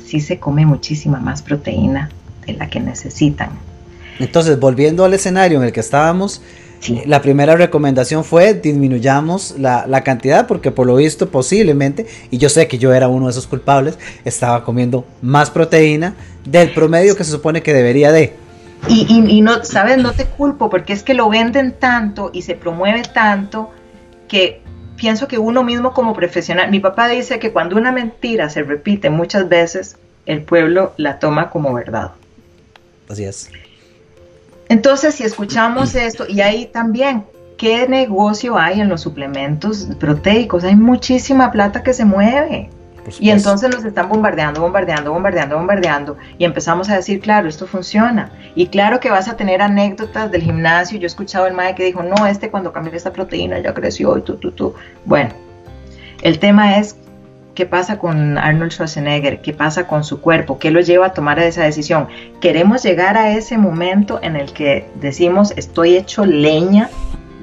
sí se come muchísima más proteína de la que necesitan. Entonces, volviendo al escenario en el que estábamos, la primera recomendación fue disminuyamos la, la, cantidad porque por lo visto posiblemente, y yo sé que yo era uno de esos culpables, estaba comiendo más proteína del promedio que se supone que debería de. Y, y, y no, sabes, no te culpo porque es que lo venden tanto y se promueve tanto que pienso que uno mismo como profesional, mi papá dice que cuando una mentira se repite muchas veces, el pueblo la toma como verdad. Así es. Entonces, si escuchamos *clears throat* esto, y ahí también, ¿qué negocio hay en los suplementos proteicos? Hay muchísima plata que se mueve. Y entonces nos están bombardeando, bombardeando, bombardeando, bombardeando. Y empezamos a decir, claro, esto funciona. Y claro que vas a tener anécdotas del gimnasio. Yo he escuchado el madre que dijo, no, este cuando cambió esta proteína ya creció y tú, tú, tú. Bueno, el tema es qué pasa con Arnold Schwarzenegger, qué pasa con su cuerpo, qué lo lleva a tomar esa decisión. Queremos llegar a ese momento en el que decimos, estoy hecho leña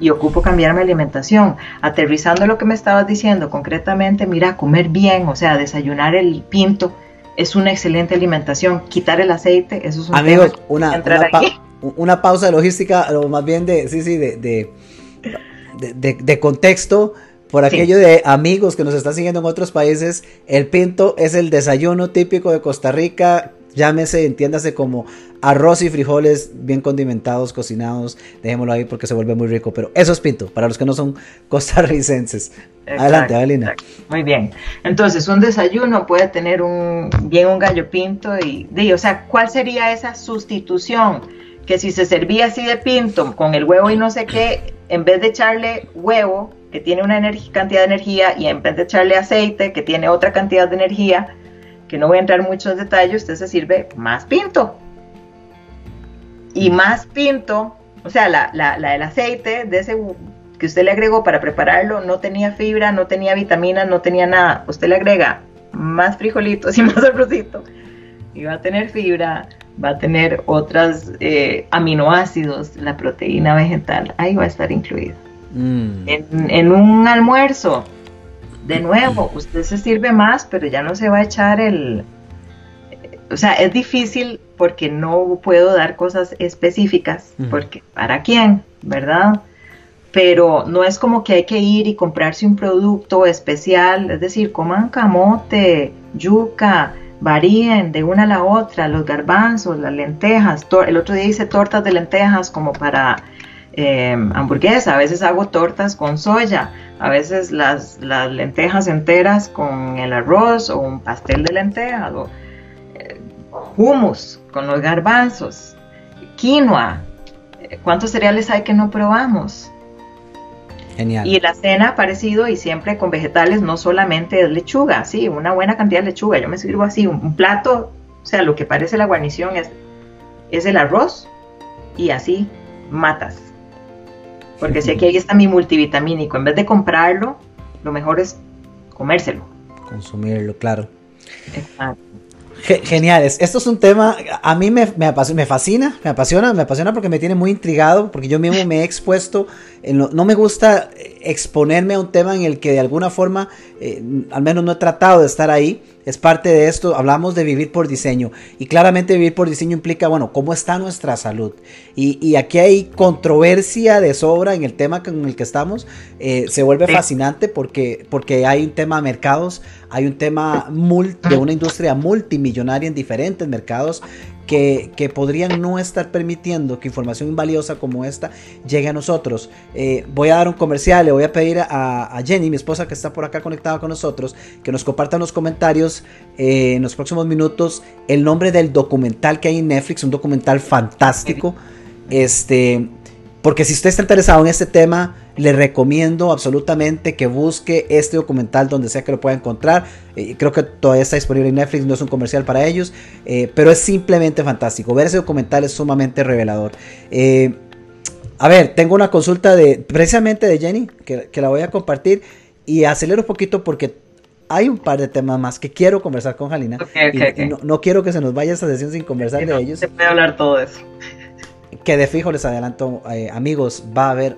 y ocupo cambiar mi alimentación. Aterrizando lo que me estabas diciendo concretamente, mira, comer bien, o sea, desayunar el pinto es una excelente alimentación. Quitar el aceite, eso es un Amigos, una, una, pausa de logística, o más bien de, sí, sí, de, de, contexto. Por aquello de amigos que nos están siguiendo en otros países, el pinto es el desayuno típico de Costa Rica Llámese, entiéndase como arroz y frijoles bien condimentados, cocinados. Dejémoslo ahí porque se vuelve muy rico. Pero eso es pinto, para los que no son *laughs* costarricenses. Adelante, Adelina. Muy bien. Entonces, un desayuno puede tener un bien un gallo pinto y, o sea, ¿cuál sería esa sustitución? Que si se servía así de pinto con el huevo y no sé qué, en vez de echarle huevo, que tiene una cantidad de energía, y en vez de echarle aceite, que tiene otra cantidad de energía, que no voy a entrar en muchos detalles, usted se sirve más pinto. Y más pinto, o sea, la, la, el aceite de ese que usted le agregó para prepararlo no tenía fibra, no tenía vitaminas, no tenía nada. Usted le agrega más frijolitos y *laughs* más arrocito y va a tener fibra, va a tener otros eh, aminoácidos, la proteína vegetal, ahí va a estar incluido. Mm. En, en, un almuerzo, de nuevo, usted se sirve más, pero ya no se va a echar el... O sea, es difícil porque no puedo dar cosas específicas, porque ¿para quién? ¿Verdad? Pero no es como que hay que ir y comprarse un producto especial, es decir, coman camote, yuca, varíen de una a la otra, los garbanzos, las lentejas. El otro día hice tortas de lentejas como para eh, hamburguesa, a veces hago tortas con soya, a veces las, lentejas enteras con el arroz o un pastel de lentejas o hummus con los garbanzos, quinoa. Eh, ¿Cuántos cereales hay que no probamos? Genial. Y la cena parecido y siempre con vegetales, no solamente es lechuga, sí, una buena cantidad de lechuga. Yo me sirvo así, un, plato, o sea, lo que parece la guarnición es, es el arroz y así matas. Porque si aquí está mi multivitamínico, en vez de comprarlo, lo mejor es comérselo. Consumirlo, claro. Exacto. Geniales. Esto es un tema, a mí me, me, fascina, me apasiona, me apasiona porque me tiene muy intrigado, porque yo mismo me he expuesto, no me gusta exponerme a un tema en el que de alguna forma, eh, al menos no he tratado de estar ahí, es parte de esto, hablamos de vivir por diseño y claramente vivir por diseño implica, bueno, cómo está nuestra salud. Y, aquí hay controversia de sobra en el tema con el que estamos, eh, se vuelve fascinante porque, porque hay un tema de mercados, hay un tema de una industria multimillonaria en diferentes mercados que, podrían no estar permitiendo que información valiosa como esta llegue a nosotros. Eh, voy a dar un comercial, le voy a pedir a, Jenny, mi esposa que está por acá conectada con nosotros, que nos comparta en los comentarios eh, en los próximos minutos el nombre del documental que hay en Netflix, un documental fantástico. Este, porque si usted está interesado en este tema, le recomiendo absolutamente que busque este documental donde sea que lo pueda encontrar. Eh, creo que todavía está disponible en Netflix, no es un comercial para ellos, eh, pero es simplemente fantástico. Ver ese documental es sumamente revelador. Eh, a ver, tengo una consulta de precisamente de Jenny, que, la voy a compartir y acelero un poquito porque hay un par de temas más que quiero conversar con Jalina. no, quiero que se nos vaya esta sesión sin conversar de ellos. Se puede hablar todo eso que de fijo les adelanto, eh, amigos, va a haber,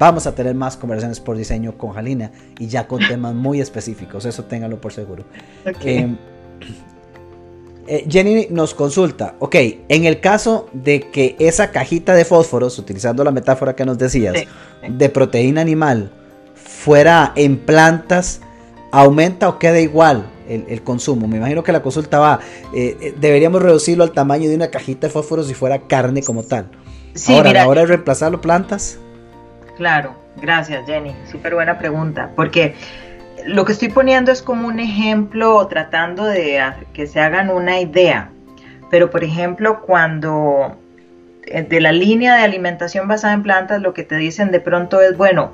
vamos a tener más conversaciones por diseño con Jalina y ya con temas muy *laughs* específicos, eso ténganlo por seguro. Eh, eh, Jenny nos consulta, ok, en el caso de que esa cajita de fósforos, utilizando la metáfora que nos decías, de proteína animal, fuera en plantas, ¿aumenta o queda igual el, consumo. Me imagino que la consulta va, eh, deberíamos reducirlo al tamaño de una cajita de fósforo si fuera carne como tal. Sí, Ahora, mira, a la hora de reemplazarlo, plantas. Claro, gracias Jenny, súper buena pregunta, porque lo que estoy poniendo es como un ejemplo tratando de que se hagan una idea, pero por ejemplo cuando eh, de la línea de alimentación basada en plantas lo que te dicen de pronto es, bueno,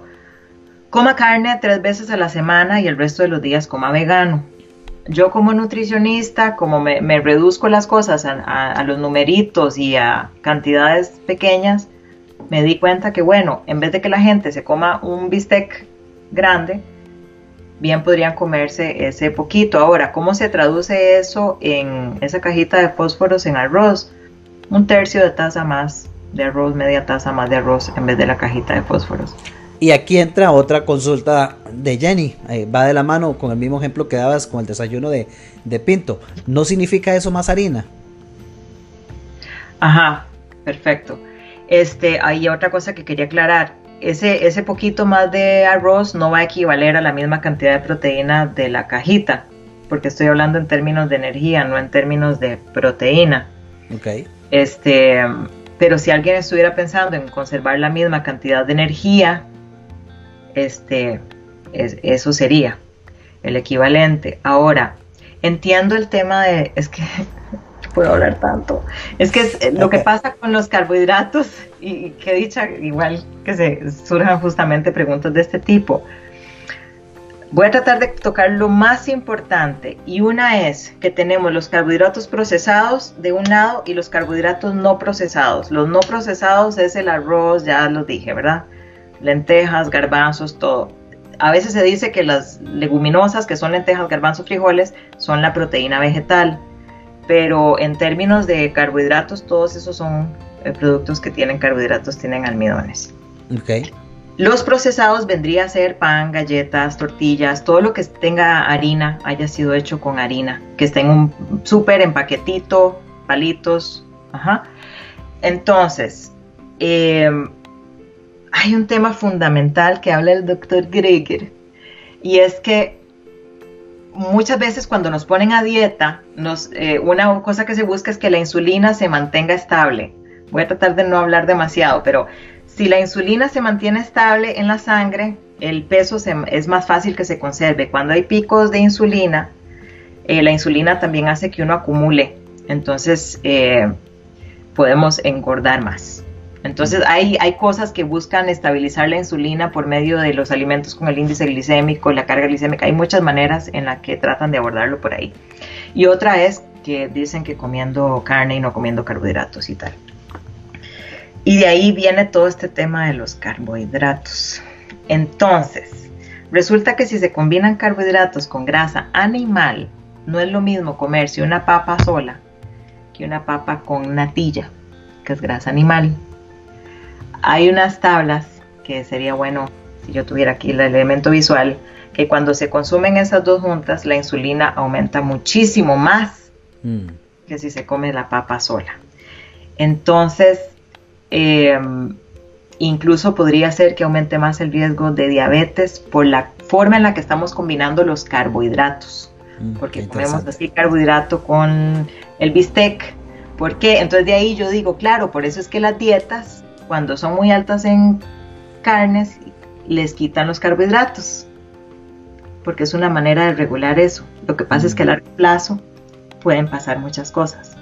coma carne tres veces a la semana y el resto de los días coma vegano yo como nutricionista, como me, reduzco las cosas a, los numeritos y a cantidades pequeñas, me di cuenta que, bueno, en vez de que la gente se coma un bistec grande, bien podrían comerse ese poquito. Ahora, ¿cómo se traduce eso en esa cajita de fósforos en arroz? Un tercio de taza más de arroz, media taza más de arroz en vez de la cajita de fósforos. Y aquí entra otra consulta de Jenny. Eh, va de la mano con el mismo ejemplo que dabas con el desayuno de, Pinto. ¿No significa eso más harina? Ajá, perfecto. Este, hay otra cosa que quería aclarar. Ese, ese poquito más de arroz no va a equivaler a la misma cantidad de proteína de la cajita, porque estoy hablando en términos de energía, no en términos de proteína. Ok. Este, pero si alguien estuviera pensando en conservar la misma cantidad de energía este, eso sería el equivalente. Ahora, entiendo el tema de, es que *laughs* puedo hablar tanto, es que eh, lo que pasa con los carbohidratos, y, que dicha, igual que se surjan justamente preguntas de este tipo. Voy a tratar de tocar lo más importante y una es que tenemos los carbohidratos procesados de un lado y los carbohidratos no procesados. Los no procesados es el arroz, ya lo dije, ¿verdad? Lentejas, garbanzos, todo. A veces se dice que las leguminosas, que son lentejas, garbanzos, frijoles, son la proteína vegetal, pero en términos de carbohidratos, todos esos son eh, productos que tienen carbohidratos, tienen almidones. Okay. Los procesados vendría a ser pan, galletas, tortillas, todo lo que tenga harina, haya sido hecho con harina, que esté en un súper en paquetito, palitos. Ajá. Entonces, eh, hay un tema fundamental que habla el doctor Greger y es que muchas veces cuando nos ponen a dieta, nos, eh, una cosa que se busca es que la insulina se mantenga estable. Voy a tratar de no hablar demasiado, pero si la insulina se mantiene estable en la sangre, el peso es más fácil que se conserve. Cuando hay picos de insulina, eh, la insulina también hace que uno acumule. Entonces eh, podemos engordar más. Entonces hay, hay cosas que buscan estabilizar la insulina por medio de los alimentos con el índice glicémico, la carga glicémica. Hay muchas maneras en las que tratan de abordarlo por ahí. Y otra es que dicen que comiendo carne y no comiendo carbohidratos y tal. Y de ahí viene todo este tema de los carbohidratos. Entonces, resulta que si se combinan carbohidratos con grasa animal, no es lo mismo comerse una papa sola que una papa con natilla, que es grasa animal. Hay unas tablas que sería bueno si yo tuviera aquí el elemento visual, que cuando se consumen esas dos juntas, la insulina aumenta muchísimo más mm. que si se come la papa sola. Entonces, em, incluso podría ser que aumente más el riesgo de diabetes por la forma en la que estamos combinando los carbohidratos. Mm, porque comemos así carbohidrato con el bistec, ¿Por qué? Entonces de ahí yo digo, claro, por eso es que las dietas, cuando son muy altas en carnes, les quitan los carbohidratos, porque es una manera de regular eso. Lo que pasa es que a largo plazo pueden pasar muchas cosas.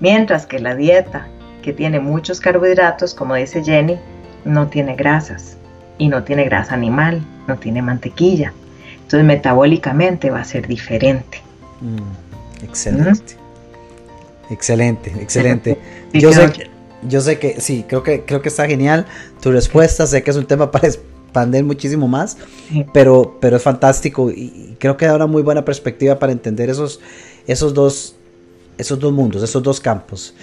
Mientras que la dieta que tiene muchos carbohidratos, como dice Jenny, no tiene grasas y no tiene grasa animal, no tiene mantequilla. Entonces metabólicamente va a ser diferente. Mm, excelente. Excelente, excelente. yo, sé que, yo sé que sí, creo que, creo que está genial tu respuesta. Sé que es un tema para expandir muchísimo más, pero, pero es fantástico y, creo que da una muy buena perspectiva para entender esos, esos, dos, esos dos mundos, esos dos campos.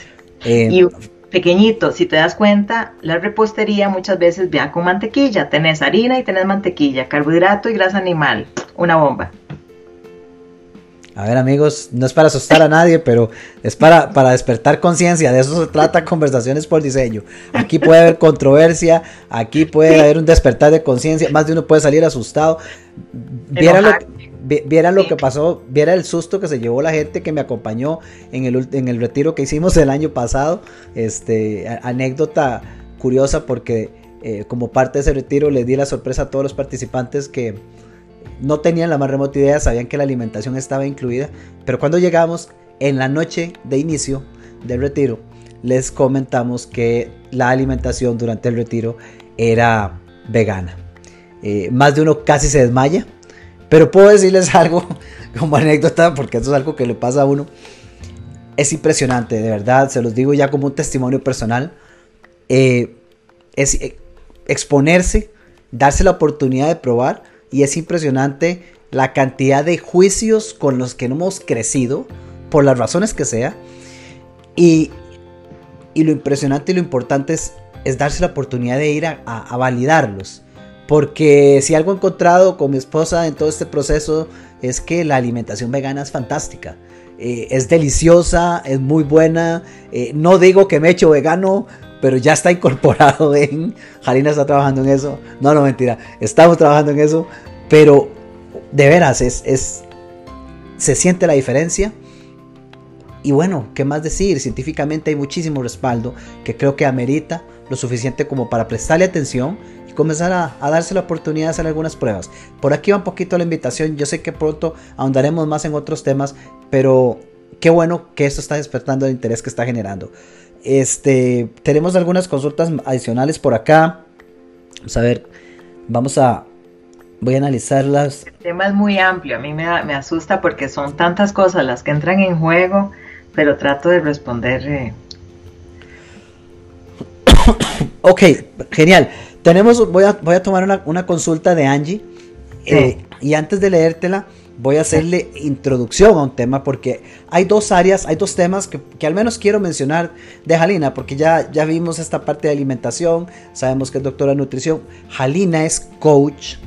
Eh, y pequeñito, si te das cuenta, la repostería muchas veces vea con mantequilla. Tenés harina y tenés mantequilla, carbohidrato y grasa animal. Una bomba. A ver amigos, no es para asustar a nadie, pero es para, para despertar conciencia. De eso se trata Conversaciones por Diseño. Aquí puede haber controversia, aquí puede haber un despertar de conciencia. Más de uno puede salir asustado. Vieran lo, vieran lo que pasó, viera el susto que se llevó la gente que me acompañó en el, en el retiro que hicimos el año pasado. Este, anécdota curiosa porque eh, como parte de ese retiro les di la sorpresa a todos los participantes que no tenían la más remota idea, sabían que la alimentación estaba incluida, pero cuando llegamos en la noche de inicio del retiro, les comentamos que la alimentación durante el retiro era vegana. Eh, más de uno casi se desmaya, pero puedo decirles *laughs* algo como anécdota, porque eso es algo que le pasa a uno. Es impresionante, de verdad, se los digo ya como un testimonio personal. Eh, es eh, exponerse, darse la oportunidad de probar y es impresionante la cantidad de juicios con los que hemos crecido, por las razones que sea. Y, lo impresionante y lo importante es, es darse la oportunidad de ir a, validarlos. Porque si algo he encontrado con mi esposa en todo este proceso es que la alimentación vegana es fantástica. Eh, es deliciosa, es muy buena. Eh, no digo que me he hecho vegano, pero ya está incorporado *laughs* en... Jalina está trabajando en eso. No, no, mentira. Estamos trabajando en eso. Pero de veras, es, es se siente la diferencia. Y bueno, ¿qué más decir? Científicamente hay muchísimo respaldo que creo que amerita lo suficiente como para prestarle atención y comenzar a, a, darse la oportunidad de hacer algunas pruebas. Por aquí va un poquito la invitación. Yo sé que pronto ahondaremos más en otros temas, pero qué bueno que esto está despertando el interés que está generando. Este, tenemos algunas consultas adicionales por acá. Vamos a ver, vamos a, voy a analizarlas. El tema es muy amplio, a mí me, me asusta porque son tantas cosas las que entran en juego, pero trato de responder. Eh. *coughs* ok, genial. Tenemos, voy a, voy a tomar una, una consulta de Angie. Eh, y antes de leértela, voy a hacerle introducción a un tema porque hay dos áreas, hay dos temas que, al menos quiero mencionar de Jalina, porque ya, ya vimos esta parte de alimentación, sabemos que es doctora de nutrición. Jalina es coach,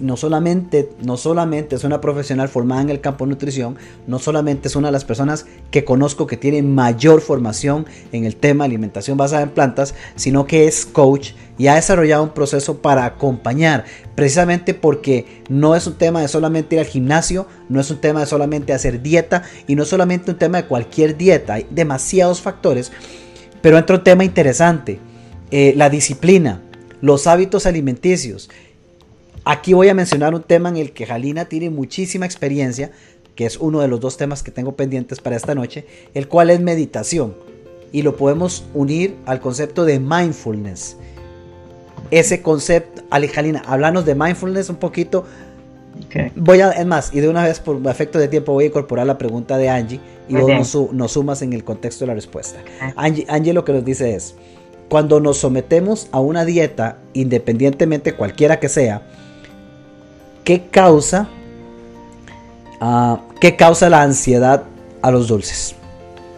no solamente, no solamente es una profesional formada en el campo de nutrición, no solamente es una de las personas que conozco que tiene mayor formación en el tema alimentación basada en plantas, sino que es coach y ha desarrollado un proceso para acompañar, precisamente porque no es un tema de solamente ir al gimnasio, no es un tema de solamente hacer dieta y no es solamente un tema de cualquier dieta, hay demasiados factores, pero entra un tema interesante, eh, la disciplina, los hábitos alimenticios Aquí voy a mencionar un tema en el que Jalina tiene muchísima experiencia, que es uno de los dos temas que tengo pendientes para esta noche, el cual es meditación. Y lo podemos unir al concepto de mindfulness. Ese concepto, Jalina, háblanos de mindfulness un poquito. Voy a, es más, y de una vez por efecto de tiempo voy a incorporar la pregunta de Angie y vos nos, sumas en el contexto de la respuesta. Angie, Angie lo que nos dice es, cuando nos sometemos a una dieta, independientemente cualquiera que sea, ¿qué causa, uh, ¿qué causa la ansiedad a los dulces?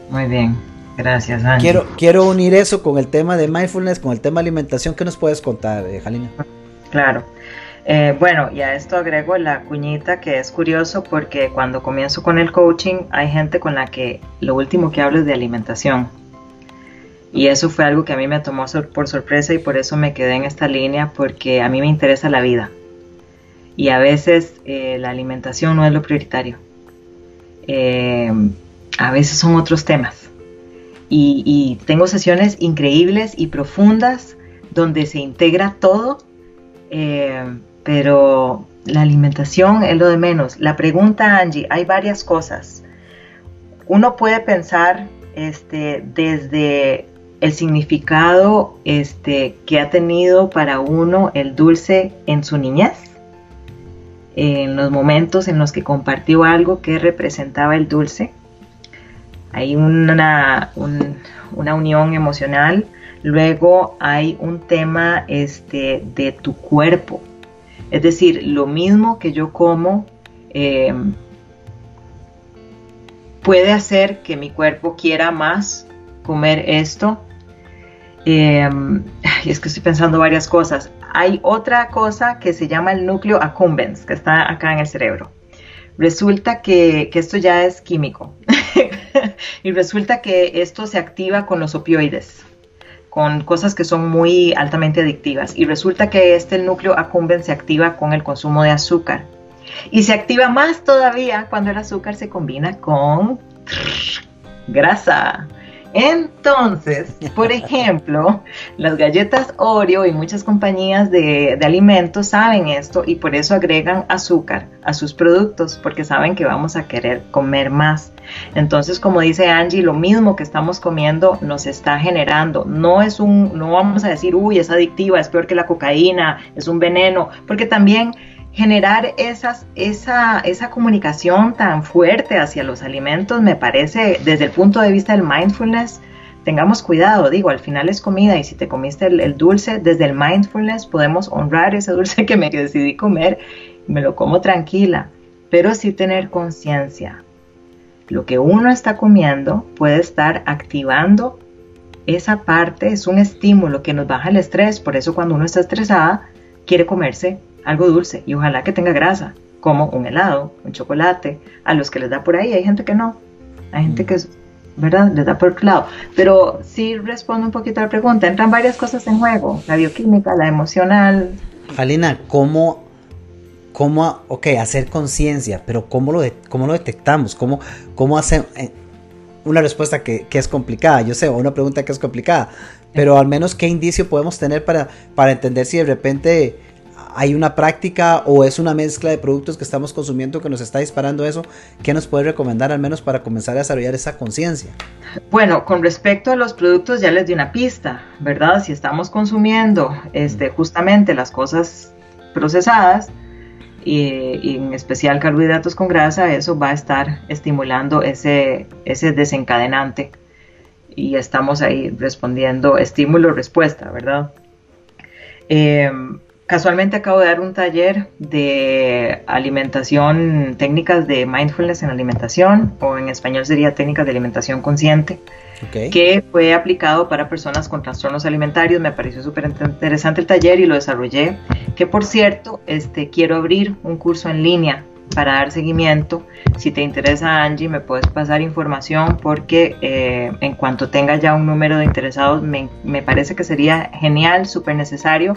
Muy bien, gracias. Quiero, quiero unir eso con el tema de mindfulness, con el tema de alimentación. ¿Qué nos puedes contar, eh, Jalina? Claro. Eh, bueno, y a esto agrego la cuñita que es curioso porque cuando comienzo con el coaching hay gente con la que lo último que hablo es de alimentación. Y eso fue algo que a mí me tomó por sorpresa y por eso me quedé en esta línea porque a mí me interesa la vida y a veces eh, la alimentación no es lo prioritario. Eh, a veces son otros temas. y, tengo sesiones increíbles y profundas donde se integra todo, eh, pero la alimentación es lo de menos. La pregunta, Angie, hay varias cosas. Uno puede pensar este, desde el significado este, que ha tenido para uno el dulce en su niñez, en los momentos en los que compartió algo que representaba el dulce. Hay una, una unión emocional. Luego hay un tema este, de tu cuerpo. Es decir, lo mismo que yo como eh, puede hacer que mi cuerpo quiera más comer esto. Eh, es que estoy pensando varias cosas. Hay otra cosa que se llama el núcleo accumbens, que está acá en el cerebro. Resulta que, esto ya es químico. *laughs* y resulta que esto se activa con los opioides, con cosas que son muy altamente adictivas. Y resulta que este núcleo accumbens se activa con el consumo de azúcar. Y se activa más todavía cuando el azúcar se combina con grasa. Entonces, por ejemplo, las galletas Oreo y muchas compañías de, alimentos saben esto y por eso agregan azúcar a sus productos porque saben que vamos a querer comer más. Entonces, como dice Angie, lo mismo que estamos comiendo nos está generando. No es un, no vamos a decir, uy, es adictiva, es peor que la cocaína, es un veneno, porque también generar esa, esa comunicación tan fuerte hacia los alimentos me parece, desde el punto de vista del mindfulness, tengamos cuidado, digo, al final es comida y si te comiste el, dulce, desde el mindfulness podemos honrar ese dulce que me decidí comer, me lo como tranquila, pero sí tener conciencia. Lo que uno está comiendo puede estar activando esa parte, es un estímulo que nos baja el estrés, por eso cuando uno está estresada quiere comerse algo dulce y ojalá que tenga grasa, como un helado, un chocolate. A los que les da por ahí, hay gente que no. Hay gente mm. que, ¿verdad? Les da por otro lado. Pero sí respondo un poquito a la pregunta. Entran varias cosas en juego. La bioquímica, la emocional. Alina, ¿cómo, cómo ok, hacer conciencia, pero ¿cómo lo, cómo lo detectamos? ¿Cómo, cómo hacer... Eh, una respuesta que, que, es complicada, yo sé, o una pregunta que es complicada, pero al menos qué indicio podemos tener para, para entender si de repente hay una práctica o es una mezcla de productos que estamos consumiendo que nos está disparando eso, ¿qué nos puede recomendar al menos para comenzar a desarrollar esa conciencia? Bueno, con respecto a los productos ya les di una pista, ¿verdad? Si estamos consumiendo este, justamente las cosas procesadas, y, en especial carbohidratos con grasa, eso va a estar estimulando ese, ese desencadenante y estamos ahí respondiendo estímulo-respuesta, ¿verdad? Eh, Casualmente acabo de dar un taller de alimentación, técnicas de mindfulness en alimentación, o en español sería técnicas de alimentación consciente, que fue aplicado para personas con trastornos alimentarios. Me pareció súper interesante el taller y lo desarrollé. Que por cierto, este, quiero abrir un curso en línea para dar seguimiento. Si te interesa, Angie, me puedes pasar información porque eh, en cuanto tenga ya un número de interesados, me, parece que sería genial, súper necesario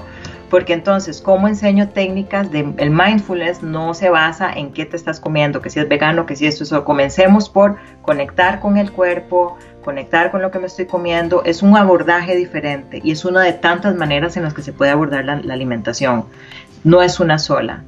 porque entonces, ¿cómo enseño técnicas de el mindfulness? No se basa en qué te estás comiendo, que si es vegano, que si esto es. Comencemos por conectar con el cuerpo, conectar con lo que me estoy comiendo. Es un abordaje diferente y es una de tantas maneras en las que se puede abordar la, alimentación. No es una sola.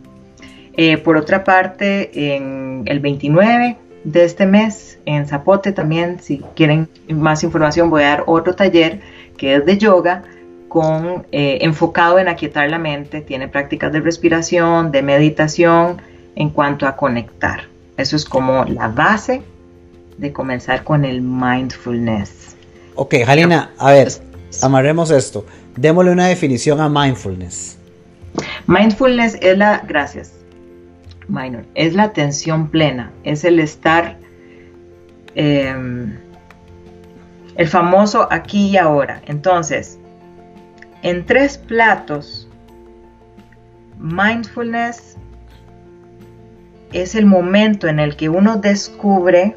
Eh, por otra parte, en el 29 de este mes, en Zapote también, si quieren más información, voy a dar otro taller que es de yoga con, eh, enfocado en aquietar la mente, tiene prácticas de respiración, de meditación en cuanto a conectar. Eso es como la base de comenzar con el mindfulness. Ok, Jalina, a ver, amarremos esto. Démosle una definición a mindfulness. Mindfulness es la, gracias, minor, es la atención plena, es el estar, em, el famoso aquí y ahora. Entonces, en tres platos, mindfulness es el momento en el que uno descubre,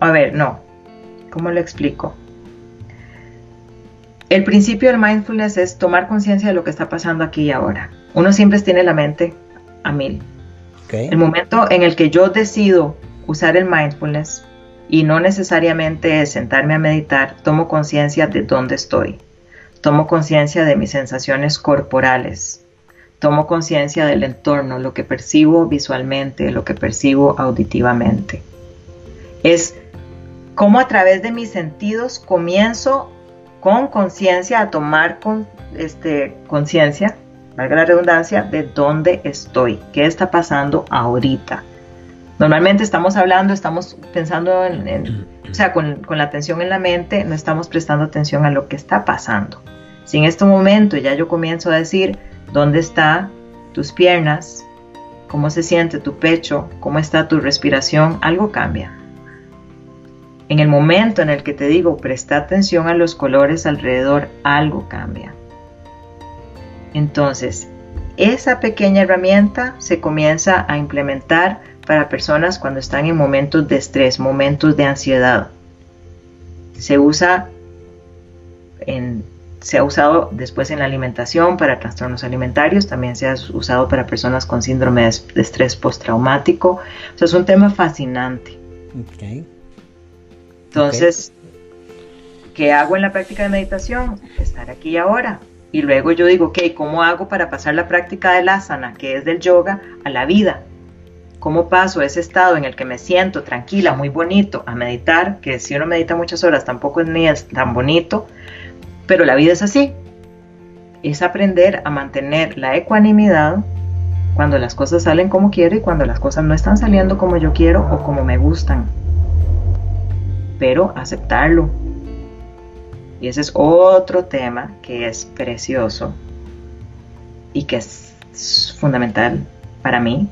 a ver, no, ¿cómo lo explico? El principio del mindfulness es tomar conciencia de lo que está pasando aquí y ahora. Uno siempre tiene la mente a mil. El momento en el que yo decido usar el mindfulness y no necesariamente es sentarme a meditar, tomo conciencia de dónde estoy. Tomo conciencia de mis sensaciones corporales. Tomo conciencia del entorno, lo que percibo visualmente, lo que percibo auditivamente. Es como a través de mis sentidos comienzo con conciencia a tomar con, este, conciencia, valga la redundancia, de dónde estoy, qué está pasando ahorita. Normalmente estamos hablando, estamos pensando en, o sea, con, con, la atención en la mente, no estamos prestando atención a lo que está pasando. Si en este momento ya yo comienzo a decir, ¿dónde están tus piernas? ¿Cómo se siente tu pecho? ¿Cómo está tu respiración? Algo cambia. En el momento en el que te digo presta atención a los colores alrededor, algo cambia. Entonces, esa pequeña herramienta se comienza a implementar para personas cuando están en momentos de estrés, momentos de ansiedad. Se usa en, se ha usado después en la alimentación para trastornos alimentarios, también se ha usado para personas con síndrome de estrés postraumático. O sea, es un tema fascinante. Okay. Entonces, ¿qué hago en la práctica de meditación? Estar aquí y ahora. Y luego yo digo, ok, ¿cómo hago para pasar la práctica del asana, que es del yoga, a la vida? ¿Cómo paso ese estado en el que me siento tranquila, muy bonito, a meditar, que si uno medita muchas horas tampoco es ni es tan bonito, pero la vida es así. Es aprender a mantener la ecuanimidad cuando las cosas salen como quiero y cuando las cosas no están saliendo como yo quiero o como me gustan pero aceptarlo. Y ese es otro tema que es precioso y que es fundamental para mí.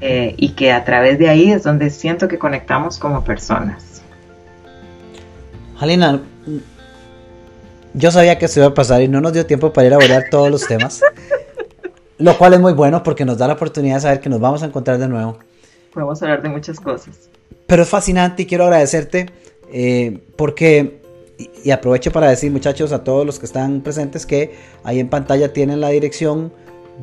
Eh, y que a través de ahí es donde siento que conectamos como personas. Halina, yo sabía que se iba a pasar y no nos dio tiempo para ir a abordar todos los temas. *laughs* lo cual es muy bueno porque nos da la oportunidad de saber que nos vamos a encontrar de nuevo. Podemos hablar de muchas cosas. Pero es fascinante y quiero agradecerte eh, porque, y, aprovecho para decir muchachos a todos los que están presentes que ahí en pantalla tienen la dirección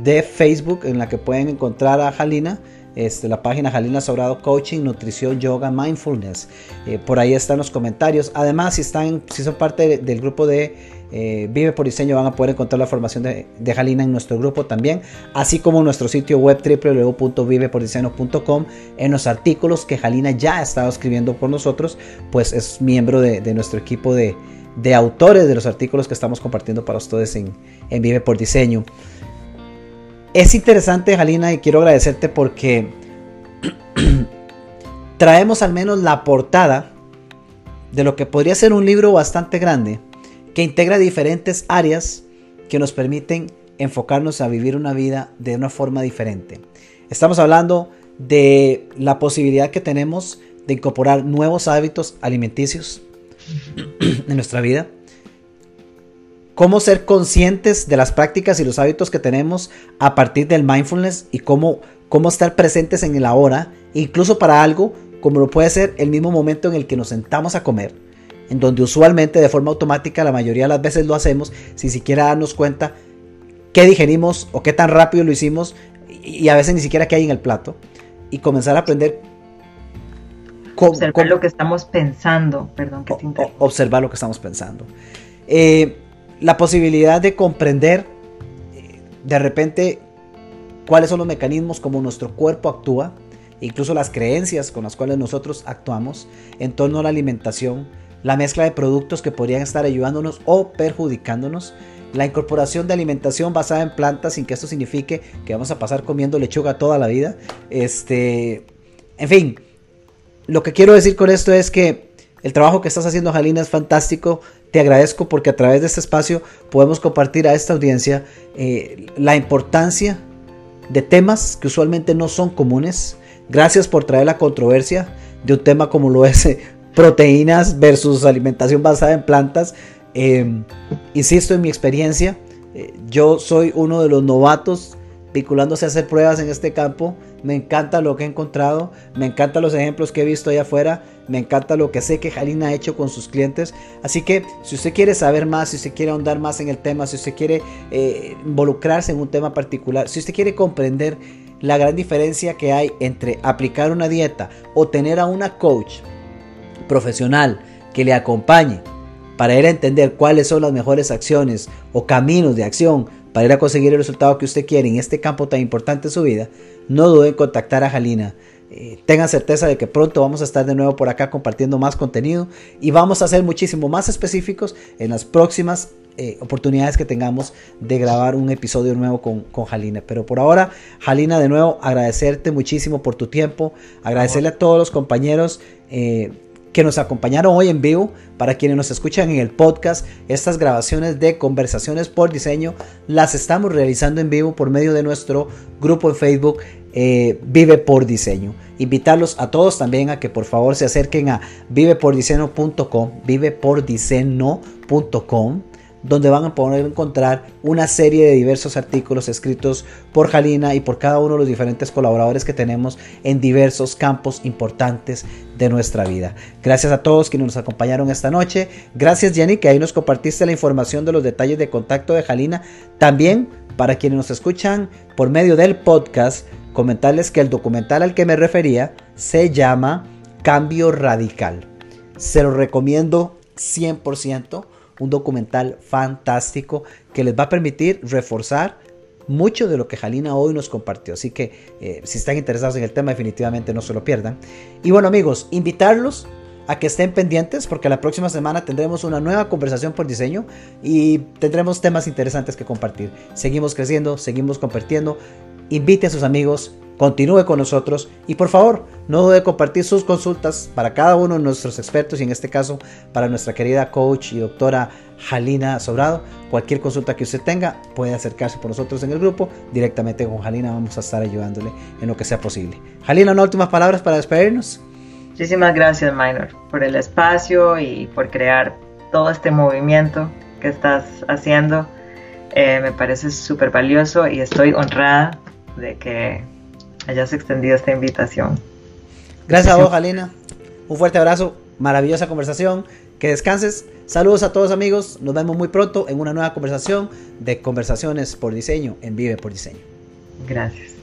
de Facebook en la que pueden encontrar a Jalina. Este, la página Jalina Sobrado Coaching, Nutrición, Yoga, Mindfulness. Eh, por ahí están los comentarios. Además, si, están, si son parte del grupo de eh, Vive por Diseño van a poder encontrar la formación de, Jalina en nuestro grupo también, así como en nuestro sitio web www.vivepordiseño.com en los artículos que Jalina ya ha estado escribiendo por nosotros, pues es miembro de, nuestro equipo de, autores de los artículos que estamos compartiendo para ustedes en, en Vive por Diseño. Es interesante, Jalina, y quiero agradecerte porque *clears throat* traemos al menos la portada de lo que podría ser un libro bastante grande que integra diferentes áreas que nos permiten enfocarnos a vivir una vida de una forma diferente. Estamos hablando de la posibilidad que tenemos de incorporar nuevos hábitos alimenticios *clears throat* en nuestra vida. Cómo ser conscientes de las prácticas y los hábitos que tenemos a partir del mindfulness y cómo, cómo estar presentes en el ahora, incluso para algo como lo puede ser el mismo momento en el que nos sentamos a comer en donde usualmente de forma automática la mayoría de las veces lo hacemos sin siquiera darnos cuenta qué digerimos o qué tan rápido lo hicimos y a veces ni siquiera qué hay en el plato y comenzar a aprender cómo, observar lo que estamos pensando, perdón que te observar lo que estamos pensando. Eh, la posibilidad de comprender eh, de repente cuáles son los mecanismos como nuestro cuerpo actúa, incluso las creencias con las cuales nosotros actuamos en torno a la alimentación, la mezcla de productos que podrían estar ayudándonos o perjudicándonos, la incorporación de alimentación basada en plantas sin que esto signifique que vamos a pasar comiendo lechuga toda la vida. Este, en fin, lo que quiero decir con esto es que el trabajo que estás haciendo, Jalina, es fantástico. Te agradezco porque a través de este espacio podemos compartir a esta audiencia eh, la importancia de temas que usualmente no son comunes. Gracias por traer la controversia de un tema como lo es proteínas versus alimentación basada en plantas. Em, insisto en mi experiencia, eh, yo soy uno de los novatos vinculándose a hacer pruebas en este campo. Me encanta lo que he encontrado, me encantan los ejemplos que he visto allá afuera, me encanta lo que sé que Jalina ha hecho con sus clientes. Así que si usted quiere saber más, si usted quiere ahondar más en el tema, si usted quiere eh, involucrarse en un tema particular, si usted quiere comprender la gran diferencia que hay entre aplicar una dieta o tener a una coach profesional que le acompañe para ir a entender cuáles son las mejores acciones o caminos de acción para ir a conseguir el resultado que usted quiere en este campo tan importante de su vida, no duden en contactar a Jalina. Eh, tengan certeza de que pronto vamos a estar de nuevo por acá compartiendo más contenido y vamos a ser muchísimo más específicos en las próximas eh, oportunidades que tengamos de grabar un episodio nuevo con, con Jalina. Pero por ahora, Jalina, de nuevo agradecerte muchísimo por tu tiempo, agradecerle a todos los compañeros. Eh, que nos acompañaron hoy en vivo. Para quienes nos escuchan en el podcast, estas grabaciones de conversaciones por diseño las estamos realizando en vivo por medio de nuestro grupo en Facebook eh, Vive por Diseño. Invitarlos a todos también a que por favor se acerquen a vivepordiseño.com, vivepordiseño.com donde van a poder encontrar una serie de diversos artículos escritos por Jalina y por cada uno de los diferentes colaboradores que tenemos en diversos campos importantes de nuestra vida. Gracias a todos quienes nos acompañaron esta noche. Gracias Jenny que ahí nos compartiste la información de los detalles de contacto de Jalina. También para quienes nos escuchan por medio del podcast, comentarles que el documental al que me refería se llama Cambio Radical. Se lo recomiendo 100% un documental fantástico que les va a permitir reforzar mucho de lo que Jalina hoy nos compartió. Así que eh, si están interesados en el tema, definitivamente no se lo pierdan. Y bueno amigos, invitarlos a que estén pendientes porque la próxima semana tendremos una nueva conversación por diseño y tendremos temas interesantes que compartir. Seguimos creciendo, seguimos compartiendo. Invite a sus amigos, continúe con nosotros y por favor no dude compartir sus consultas para cada uno de nuestros expertos y en este caso para nuestra querida coach y doctora Jalina Sobrado. Cualquier consulta que usted tenga puede acercarse por nosotros en el grupo. Directamente con Jalina vamos a estar ayudándole en lo que sea posible. Jalina, ¿no últimas palabras para despedirnos? Muchísimas gracias, Minor, por el espacio y por crear todo este movimiento que estás haciendo. Eh, me parece súper valioso y estoy honrada de que hayas extendido esta invitación. Gracias a vos, Jalina. Un fuerte abrazo, maravillosa conversación. Que descanses. Saludos a todos amigos. Nos vemos muy pronto en una nueva conversación de conversaciones por diseño en Vive por Diseño. Gracias.